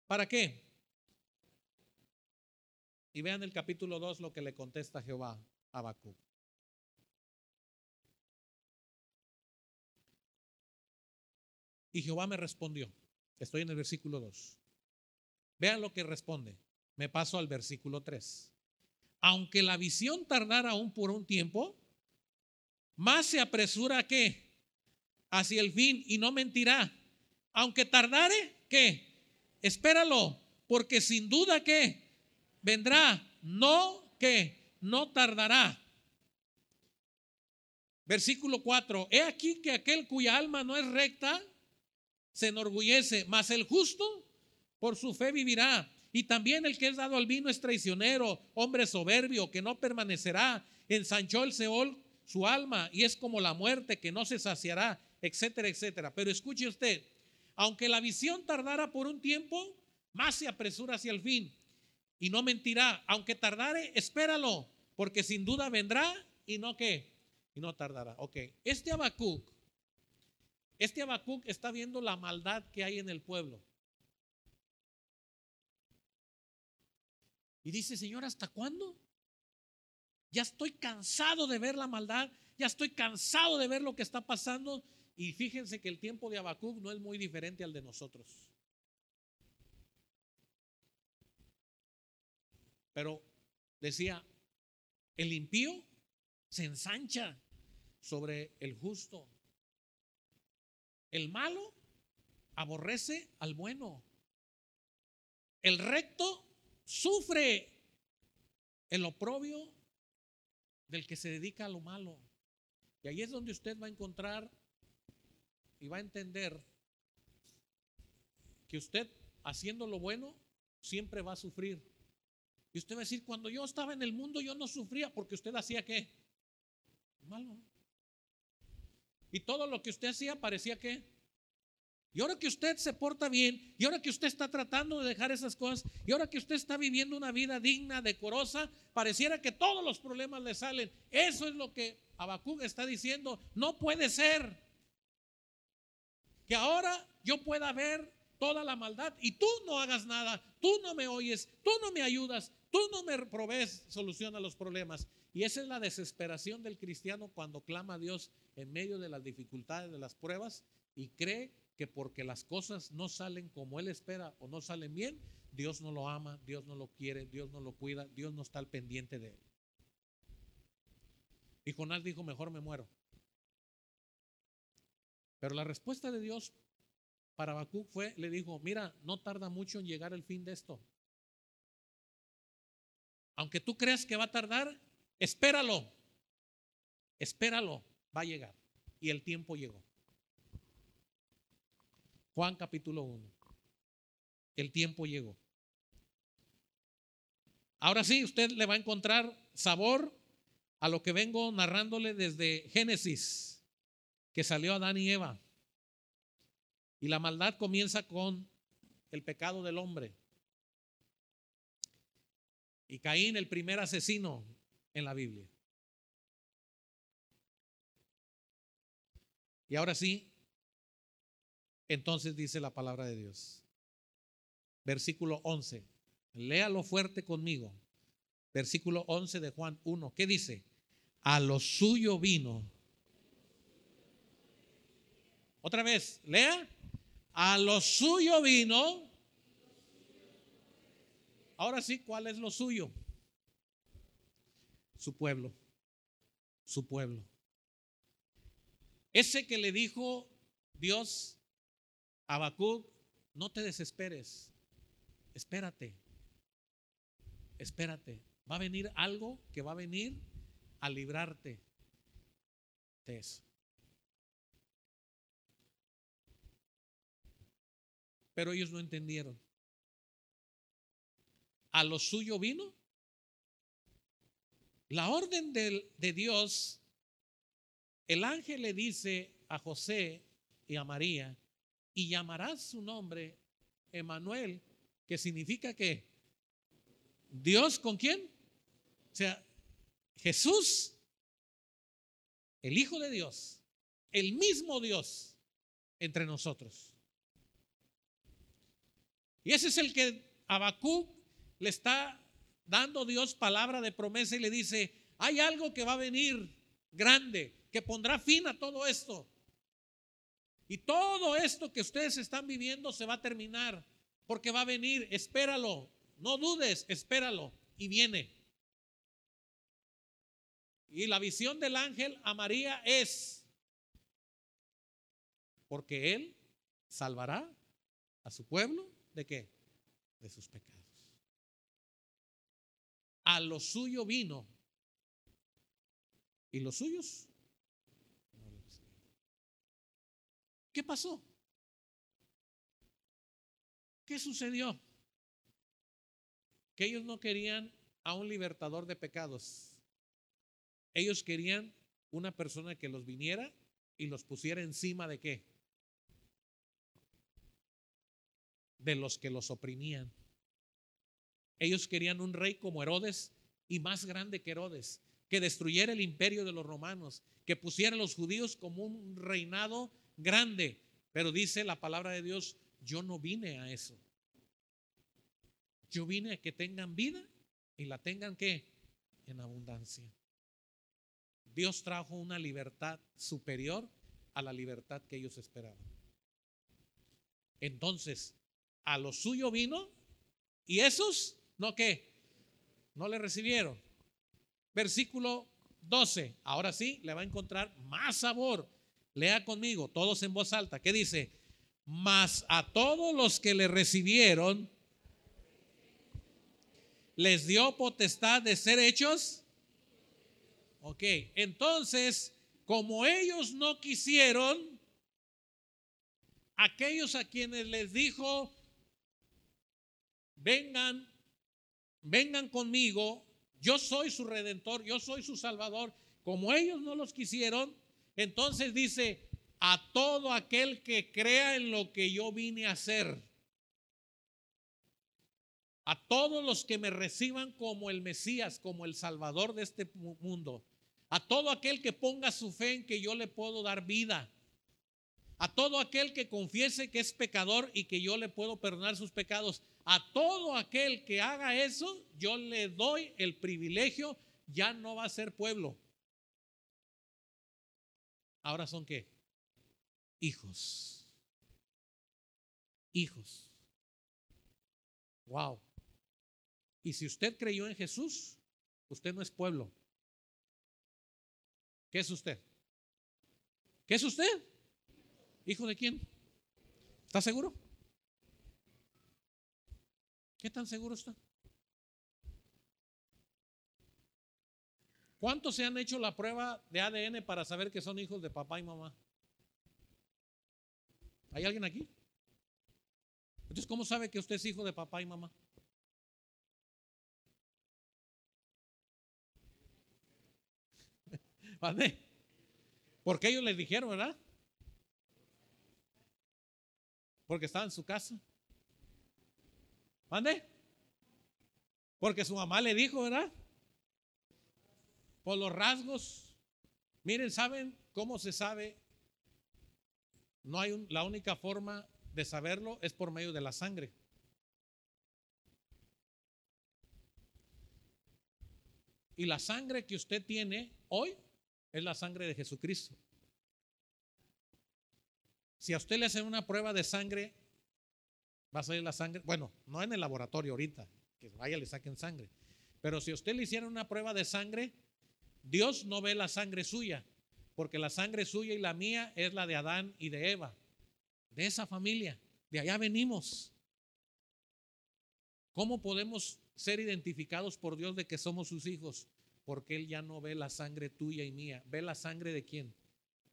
¿Para qué? Y vean el capítulo 2 lo que le contesta Jehová a Habacuc. Y Jehová me respondió. Estoy en el versículo 2. Vean lo que responde. Me paso al versículo 3. Aunque la visión tardara aún por un tiempo, más se apresura a qué? hacia el fin y no mentirá. Aunque tardare, ¿qué? Espéralo, porque sin duda que vendrá, no que no tardará. Versículo 4. He aquí que aquel cuya alma no es recta se enorgullece, mas el justo por su fe vivirá. Y también el que es dado al vino es traicionero, hombre soberbio, que no permanecerá. Ensanchó el Seol su alma y es como la muerte que no se saciará etcétera, etcétera. Pero escuche usted, aunque la visión tardara por un tiempo, más se apresura hacia el fin. Y no mentirá, aunque tardare, espéralo, porque sin duda vendrá y no qué, y no tardará. Ok, este Habacuc, este Habacuc está viendo la maldad que hay en el pueblo. Y dice, Señor, ¿hasta cuándo? Ya estoy cansado de ver la maldad, ya estoy cansado de ver lo que está pasando y fíjense que el tiempo de Habacuc no es muy diferente al de nosotros. Pero decía, el impío se ensancha sobre el justo. El malo aborrece al bueno. El recto sufre el oprobio del que se dedica a lo malo. Y ahí es donde usted va a encontrar y va a entender que usted haciendo lo bueno siempre va a sufrir. Y usted va a decir, cuando yo estaba en el mundo yo no sufría porque usted hacía qué? Malo. Y todo lo que usted hacía parecía que y ahora que usted se porta bien, y ahora que usted está tratando de dejar esas cosas, y ahora que usted está viviendo una vida digna, decorosa, pareciera que todos los problemas le salen. Eso es lo que Habacuc está diciendo. No puede ser que ahora yo pueda ver toda la maldad y tú no hagas nada, tú no me oyes, tú no me ayudas, tú no me provees solución a los problemas. Y esa es la desesperación del cristiano cuando clama a Dios en medio de las dificultades, de las pruebas, y cree que porque las cosas no salen como él espera o no salen bien, Dios no lo ama, Dios no lo quiere, Dios no lo cuida, Dios no está al pendiente de él. Y Jonás dijo, mejor me muero. Pero la respuesta de Dios para Habacuc fue, le dijo, mira, no tarda mucho en llegar el fin de esto. Aunque tú creas que va a tardar, espéralo. Espéralo, va a llegar. Y el tiempo llegó. Juan capítulo 1. El tiempo llegó. Ahora sí, usted le va a encontrar sabor a lo que vengo narrándole desde Génesis, que salió Adán y Eva. Y la maldad comienza con el pecado del hombre. Y Caín, el primer asesino en la Biblia. Y ahora sí, entonces dice la palabra de Dios. Versículo 11. Léalo fuerte conmigo. Versículo 11 de Juan 1. ¿Qué dice? A lo suyo vino. Otra vez, lea. A lo suyo vino. Ahora sí, ¿cuál es lo suyo? Su pueblo. Su pueblo. Ese que le dijo Dios Habacuc, no te desesperes. Espérate. Espérate. Va a venir algo que va a venir a librarte de eso. Pero ellos no entendieron. A lo suyo vino. La orden de, Dios, el ángel le dice a José y a María, y llamarás su nombre Emanuel, que significa que Dios con quién? O sea, Jesús, el Hijo de Dios, el mismo Dios entre nosotros. Y ese es el que Abacú le está dando Dios palabra de promesa y le dice, hay algo que va a venir grande, que pondrá fin a todo esto. Y todo esto que ustedes están viviendo se va a terminar porque va a venir, espéralo, no dudes, espéralo y viene. Y la visión del ángel a María es, porque él salvará a su pueblo de qué? De sus pecados. A lo suyo vino. ¿Y los suyos? ¿Qué pasó? ¿Qué sucedió? Que ellos no querían a un libertador de pecados. Ellos querían una persona que los viniera y los pusiera encima de qué? De los que los oprimían. Ellos querían un rey como Herodes y más grande que Herodes, que destruyera el imperio de los romanos, que pusiera a los judíos como un reinado grande. Pero dice la palabra de Dios, yo no vine a eso. Yo vine a que tengan vida y la tengan que en abundancia. Dios trajo una libertad superior a la libertad que ellos esperaban. Entonces, a lo suyo vino y esos, ¿no qué? no le recibieron. Versículo 12. Ahora sí, le va a encontrar más sabor. Lea conmigo, todos en voz alta. ¿Qué dice? Mas a todos los que le recibieron, les dio potestad de ser hechos. Ok, entonces, como ellos no quisieron, aquellos a quienes les dijo, vengan, vengan conmigo, yo soy su redentor, yo soy su salvador, como ellos no los quisieron, entonces dice, a todo aquel que crea en lo que yo vine a hacer, a todos los que me reciban como el Mesías, como el Salvador de este mundo, a todo aquel que ponga su fe en que yo le puedo dar vida, a todo aquel que confiese que es pecador y que yo le puedo perdonar sus pecados, a todo aquel que haga eso, yo le doy el privilegio, ya no va a ser pueblo. Ahora son qué? Hijos. Hijos. Wow. Y si usted creyó en Jesús, usted no es pueblo. ¿Qué es usted? ¿Qué es usted? ¿Hijo de quién? ¿Está seguro? ¿Qué tan seguro está? ¿Cuántos se han hecho la prueba de ADN para saber que son hijos de papá y mamá? ¿Hay alguien aquí? Entonces, ¿cómo sabe que usted es hijo de papá y mamá? ¿Vale? Porque ellos les dijeron, ¿verdad? Porque estaba en su casa. ¿Mande? Porque su mamá le dijo, ¿verdad? Por los rasgos. Miren, ¿saben cómo se sabe? No hay la única forma de saberlo es por medio de la sangre. Y la sangre que usted tiene hoy es la sangre de Jesucristo. Si a usted le hacen una prueba de sangre, va a salir la sangre. Bueno, no en el laboratorio ahorita, que vaya le saquen sangre. Pero si usted le hiciera una prueba de sangre, Dios no ve la sangre suya, porque la sangre suya y la mía es la de Adán y de Eva, de esa familia. De allá venimos. ¿Cómo podemos ser identificados por Dios de que somos sus hijos? porque Él ya no ve la sangre tuya y mía, ve la sangre de quién?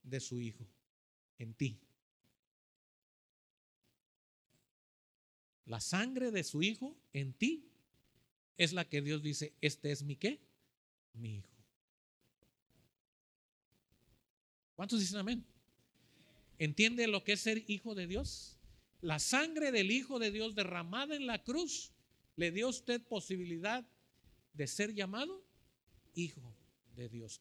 De su Hijo, en ti. La sangre de su Hijo en ti es la que Dios dice, este es mi qué? Mi Hijo. ¿Cuántos dicen amén? ¿Entiende lo que es ser hijo de Dios? La sangre del Hijo de Dios derramada en la cruz le dio a usted posibilidad de ser llamado hijo de Dios.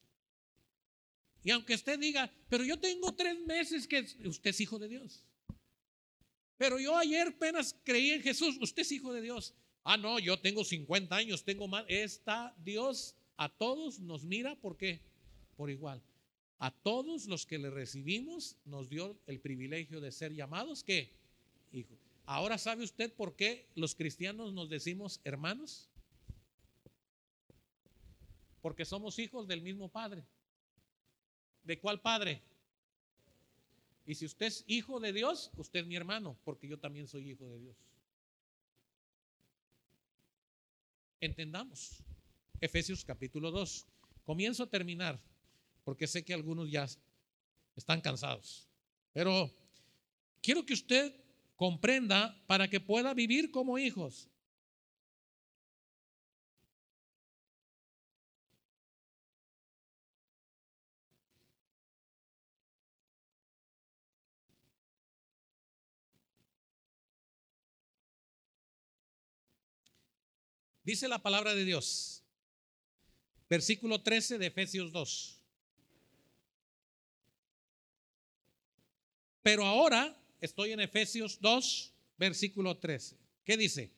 Y aunque usted diga, pero yo tengo tres meses que usted es hijo de Dios. Pero yo ayer apenas creí en Jesús, usted es hijo de Dios. Ah, no, yo tengo 50 años, tengo más. Está Dios a todos nos mira, ¿por qué? Por igual. A todos los que le recibimos nos dio el privilegio de ser llamados, ¿qué? Hijo. Ahora sabe usted por qué los cristianos nos decimos hermanos porque somos hijos del mismo Padre. ¿De cuál Padre? Y si usted es hijo de Dios, usted es mi hermano, porque yo también soy hijo de Dios. Entendamos. Efesios capítulo 2. Comienzo a terminar, porque sé que algunos ya están cansados. Pero quiero que usted comprenda para que pueda vivir como hijos. Dice la palabra de Dios. Versículo 13 de Efesios 2. Pero ahora estoy en Efesios 2, versículo 13. ¿Qué dice?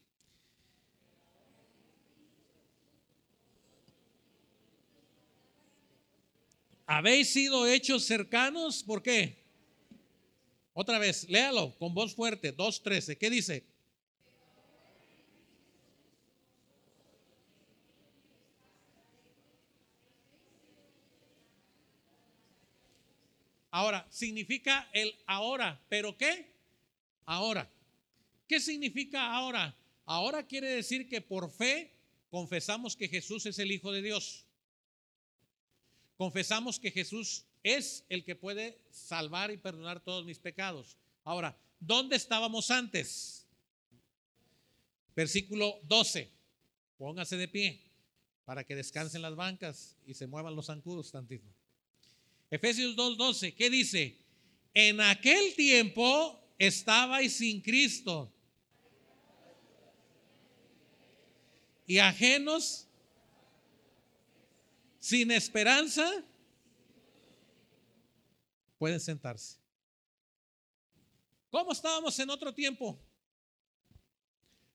Habéis sido hechos cercanos, ¿por qué? Otra vez, léalo con voz fuerte, 2.13. ¿Qué dice? Ahora, significa el ahora, pero ¿qué? Ahora. ¿Qué significa ahora? Ahora quiere decir que por fe confesamos que Jesús es el Hijo de Dios. Confesamos que Jesús es el que puede salvar y perdonar todos mis pecados. Ahora, ¿dónde estábamos antes? Versículo 12. Póngase de pie para que descansen las bancas y se muevan los zancudos tantito. Efesios 2:12, ¿qué dice? En aquel tiempo estabais sin Cristo y ajenos, sin esperanza. Pueden sentarse. ¿Cómo estábamos en otro tiempo?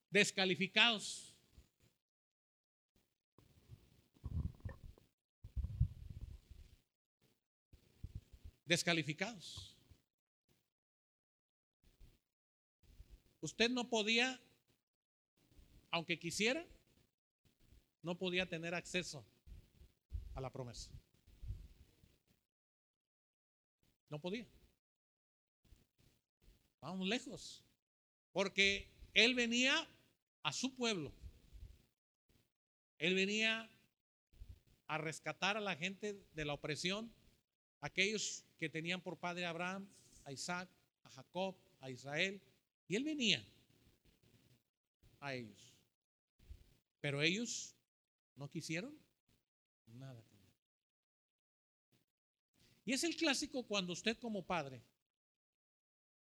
Descalificados. Descalificados. Usted no podía, aunque quisiera, no podía tener acceso a la promesa. No podía. Vamos lejos. Porque él venía a su pueblo. Él venía a rescatar a la gente de la opresión, aquellos que tenían por padre a Abraham, a Isaac, a Jacob, a Israel. Y él venía a ellos. Pero ellos no quisieron nada. Y es el clásico cuando usted como padre,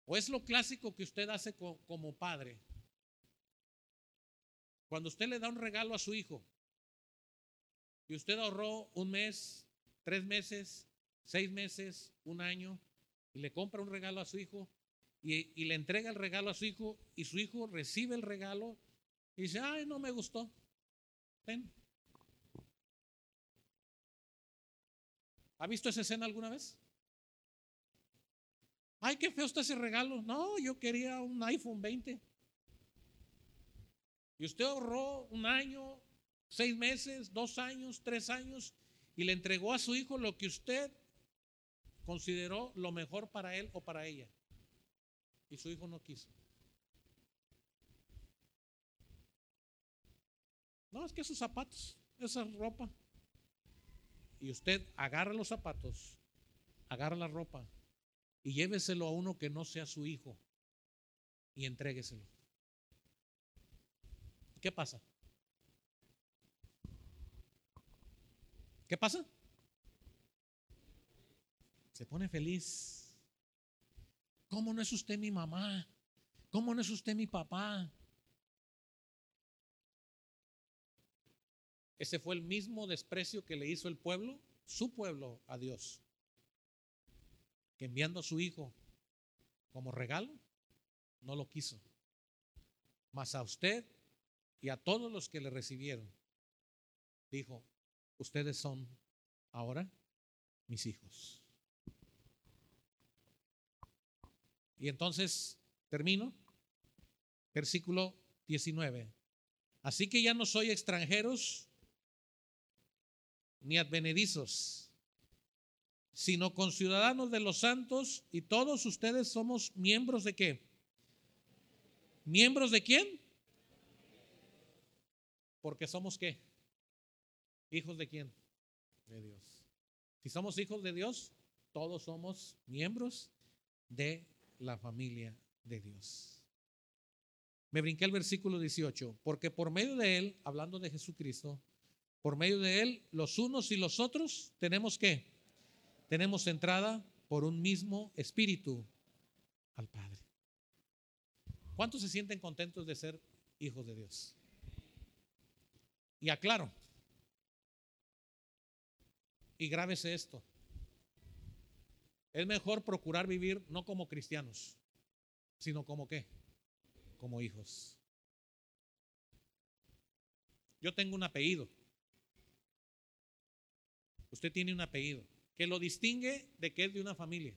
o es lo clásico que usted hace como padre, cuando usted le da un regalo a su hijo y usted ahorró un mes, tres meses, seis meses, un año, y le compra un regalo a su hijo y, le entrega el regalo a su hijo y su hijo recibe el regalo y dice, ay, no me gustó. Ven, ¿Ha visto esa escena alguna vez? Ay, qué feo está ese regalo. No, yo quería un iPhone 20. Y usted ahorró un año, seis meses, dos años, tres años y le entregó a su hijo lo que usted consideró lo mejor para él o para ella. Y su hijo no quiso. No, es que esos zapatos, esa ropa, y usted agarra los zapatos, agarra la ropa y lléveselo a uno que no sea su hijo y entrégueselo. ¿Qué pasa? ¿Qué pasa? Se pone feliz. ¿Cómo no es usted mi mamá? ¿Cómo no es usted mi papá? Ese fue el mismo desprecio que le hizo el pueblo, su pueblo, a Dios. Que enviando a su hijo como regalo, no lo quiso. Mas a usted y a todos los que le recibieron, dijo, ustedes son ahora mis hijos. Y entonces termino, versículo 19. Así que ya no soy extranjeros ni advenedizos, sino conciudadanos de los santos y todos ustedes somos miembros de qué? ¿Miembros de quién? Porque somos qué? Hijos de quién? De Dios. Si somos hijos de Dios, todos somos miembros de la familia de Dios. Me brinqué el versículo 18, porque por medio de él, hablando de Jesucristo, por medio de Él, los unos y los otros, tenemos que, tenemos entrada por un mismo espíritu al Padre. ¿Cuántos se sienten contentos de ser hijos de Dios? Y aclaro, y grábese esto, es mejor procurar vivir no como cristianos, sino como qué, como hijos. Yo tengo un apellido. Usted tiene un apellido que lo distingue de que es de una familia.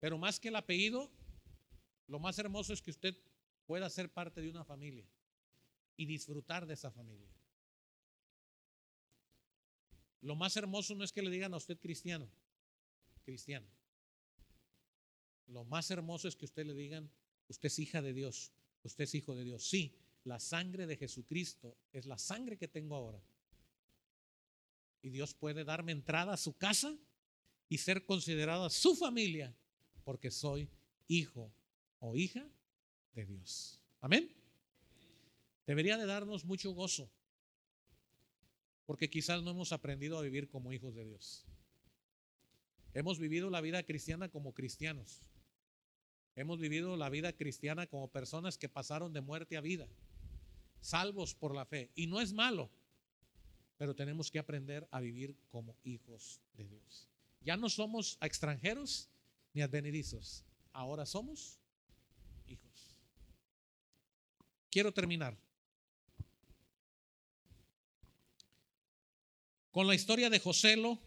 Pero más que el apellido, lo más hermoso es que usted pueda ser parte de una familia y disfrutar de esa familia. Lo más hermoso no es que le digan a usted cristiano, cristiana. Lo más hermoso es que usted le digan, usted es hija de Dios, usted es hijo de Dios. Sí, la sangre de Jesucristo es la sangre que tengo ahora. Y Dios puede darme entrada a su casa y ser considerada su familia porque soy hijo o hija de Dios. Amén. Debería de darnos mucho gozo porque quizás no hemos aprendido a vivir como hijos de Dios. Hemos vivido la vida cristiana como cristianos. Hemos vivido la vida cristiana como personas que pasaron de muerte a vida, salvos por la fe. Y no es malo, pero tenemos que aprender a vivir como hijos de Dios. Ya no somos extranjeros ni advenedizos, ahora somos hijos. Quiero terminar con la historia de Joselo.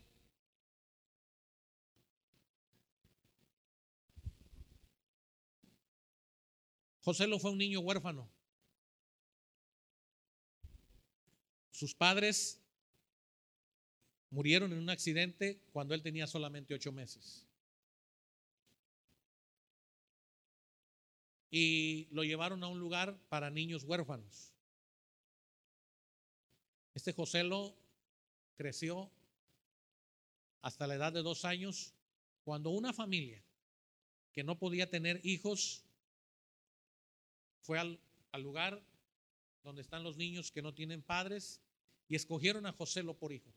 Joselo fue un niño huérfano. Sus padres murieron en un accidente cuando él tenía solamente ocho meses. Y lo llevaron a un lugar para niños huérfanos. Este Joselo creció hasta la edad de dos años cuando una familia que no podía tener hijos fue al, al lugar donde están los niños que no tienen padres y escogieron a Joselo por hijo.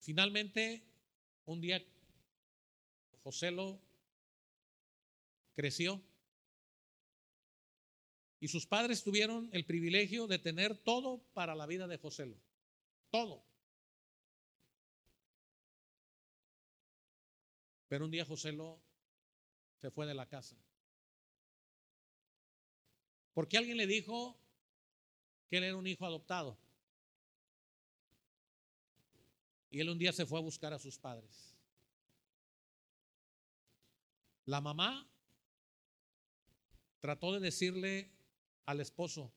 Finalmente, un día José lo creció y sus padres tuvieron el privilegio de tener todo para la vida de José. Todo. Pero un día José lo se fue de la casa. Porque alguien le dijo que él era un hijo adoptado. Y él un día se fue a buscar a sus padres. La mamá trató de decirle al esposo,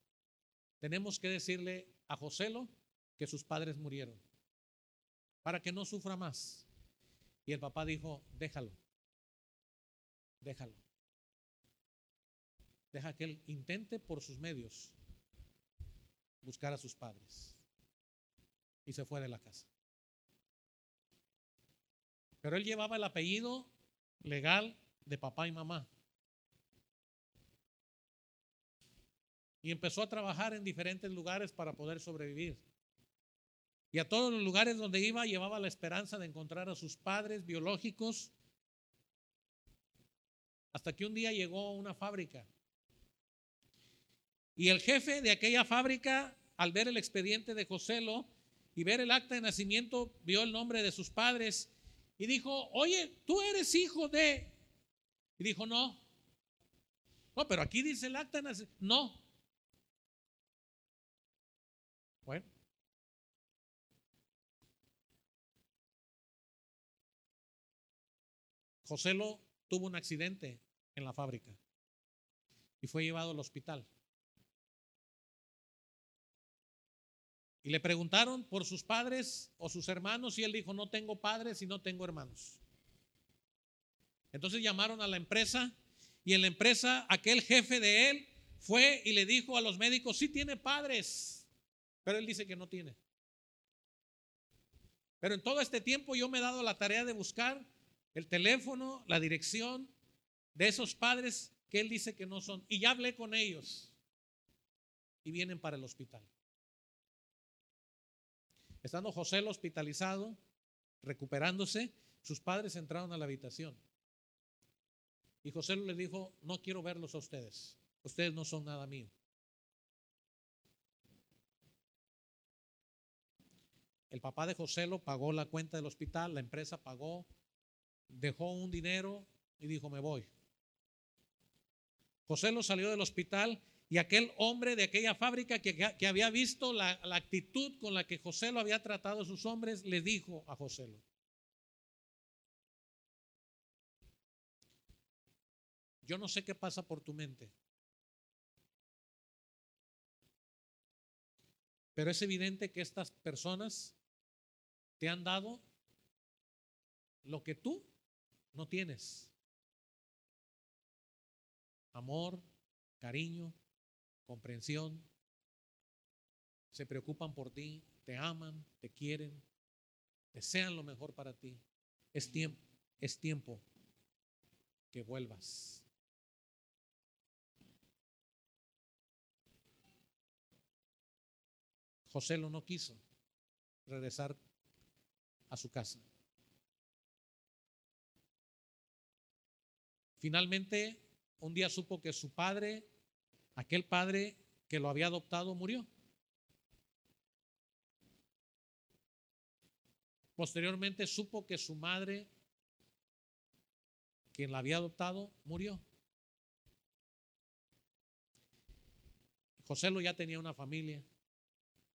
tenemos que decirle a Joselo que sus padres murieron, para que no sufra más. Y el papá dijo, déjalo, déjalo. Deja que él intente por sus medios buscar a sus padres. Y se fue de la casa. Pero él llevaba el apellido legal de papá y mamá. Y empezó a trabajar en diferentes lugares para poder sobrevivir. Y a todos los lugares donde iba llevaba la esperanza de encontrar a sus padres biológicos. Hasta que un día llegó a una fábrica. Y el jefe de aquella fábrica, al ver el expediente de Joselo y ver el acta de nacimiento, vio el nombre de sus padres y dijo, oye, tú eres hijo de... Y dijo, no. No, pero aquí dice el acta. No. Bueno. José lo tuvo un accidente en la fábrica y fue llevado al hospital. Y le preguntaron por sus padres o sus hermanos y él dijo, no tengo padres y no tengo hermanos. Entonces llamaron a la empresa y en la empresa aquel jefe de él fue y le dijo a los médicos, sí tiene padres, pero él dice que no tiene. Pero en todo este tiempo yo me he dado la tarea de buscar el teléfono, la dirección de esos padres que él dice que no son. Y ya hablé con ellos y vienen para el hospital. Estando José hospitalizado, recuperándose, sus padres entraron a la habitación. Y José le dijo, no quiero verlos a ustedes. Ustedes no son nada mío. El papá de José lo pagó la cuenta del hospital, la empresa pagó, dejó un dinero y dijo, me voy. José lo salió del hospital y aquel hombre de aquella fábrica que, había visto la, la, actitud con la que José lo había tratado a sus hombres, le dijo a José lo, yo no sé qué pasa por tu mente, Pero es evidente que estas personas te han dado lo que tú no tienes. Amor, cariño, comprensión. Se preocupan por ti, te aman, te quieren, desean lo mejor para ti. Es tiempo, es tiempo que vuelvas. José lo no quiso regresar a su casa. Finalmente, un día supo que su padre, aquel padre que lo había adoptado, murió. Posteriormente supo que su madre, quien la había adoptado, murió. José lo ya tenía una familia.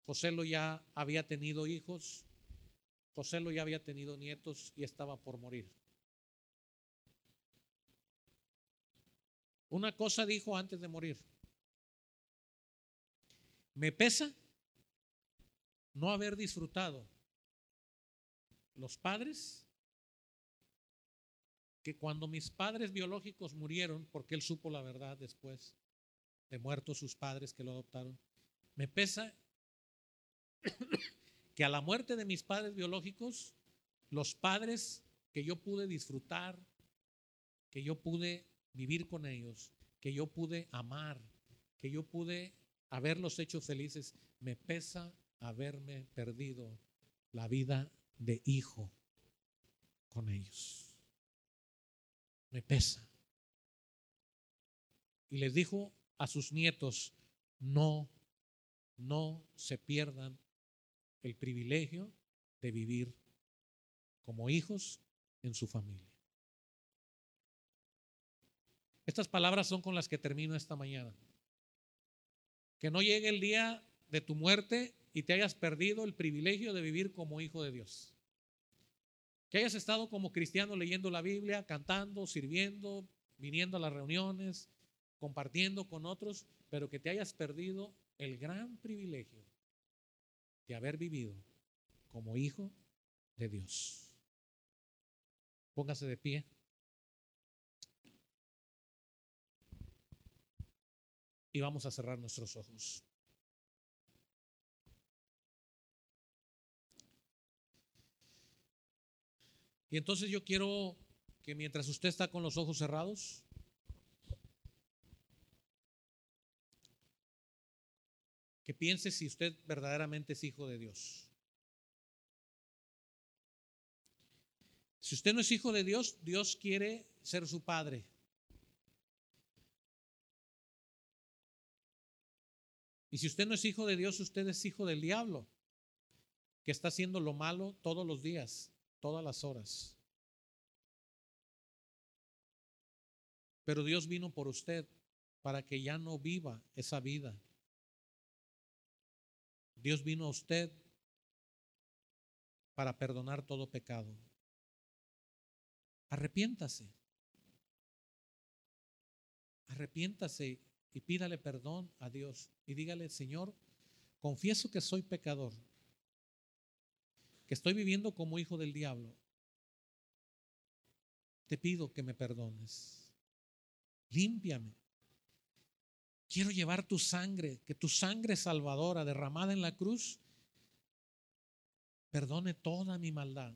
José lo ya había tenido hijos. José lo ya había tenido nietos y estaba por morir. Una cosa dijo antes de morir. Me pesa no haber disfrutado los padres que cuando mis padres biológicos murieron, porque él supo la verdad después de muertos sus padres que lo adoptaron, me pesa que a la muerte de mis padres biológicos, los padres que yo pude disfrutar, que yo pude vivir con ellos, que yo pude amar, que yo pude haberlos hecho felices, me pesa haberme perdido la vida de hijo con ellos. Me pesa. Y les dijo a sus nietos, no, no se pierdan el privilegio de vivir como hijos en su familia. Estas palabras son con las que termino esta mañana. Que no llegue el día de tu muerte y te hayas perdido el privilegio de vivir como hijo de Dios. Que hayas estado como cristiano leyendo la Biblia, cantando, sirviendo, viniendo a las reuniones, compartiendo con otros, pero que te hayas perdido el gran privilegio de haber vivido como hijo de Dios. Póngase de pie. Y vamos a cerrar nuestros ojos. Y entonces yo quiero que mientras usted está con los ojos cerrados, que piense si usted verdaderamente es hijo de Dios. Si usted no es hijo de Dios, Dios quiere ser su padre. Y si usted no es hijo de Dios, usted es hijo del diablo, que está haciendo lo malo todos los días todas las horas. Pero Dios vino por usted para que ya no viva esa vida. Dios vino a usted para perdonar todo pecado. Arrepiéntase. Arrepiéntase y pídale perdón a Dios y dígale, Señor, confieso que soy pecador que estoy viviendo como hijo del diablo, te pido que me perdones. Límpiame. Quiero llevar tu sangre, que tu sangre salvadora derramada en la cruz perdone toda mi maldad.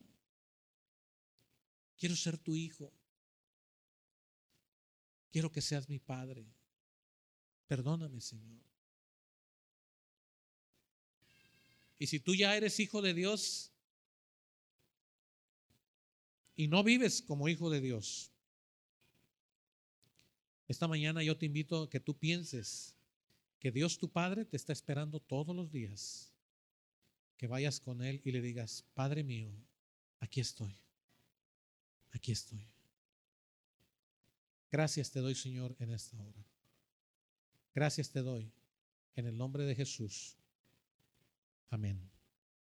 Quiero ser tu hijo. Quiero que seas mi padre. Perdóname, Señor. Y si tú ya eres hijo de Dios, y no vives como hijo de Dios, esta mañana yo te invito a que tú pienses que Dios tu Padre te está esperando todos los días, que vayas con Él y le digas, Padre mío, aquí estoy, aquí estoy. Gracias te doy, Señor, en esta hora. Gracias te doy en el nombre de Jesús. Amén.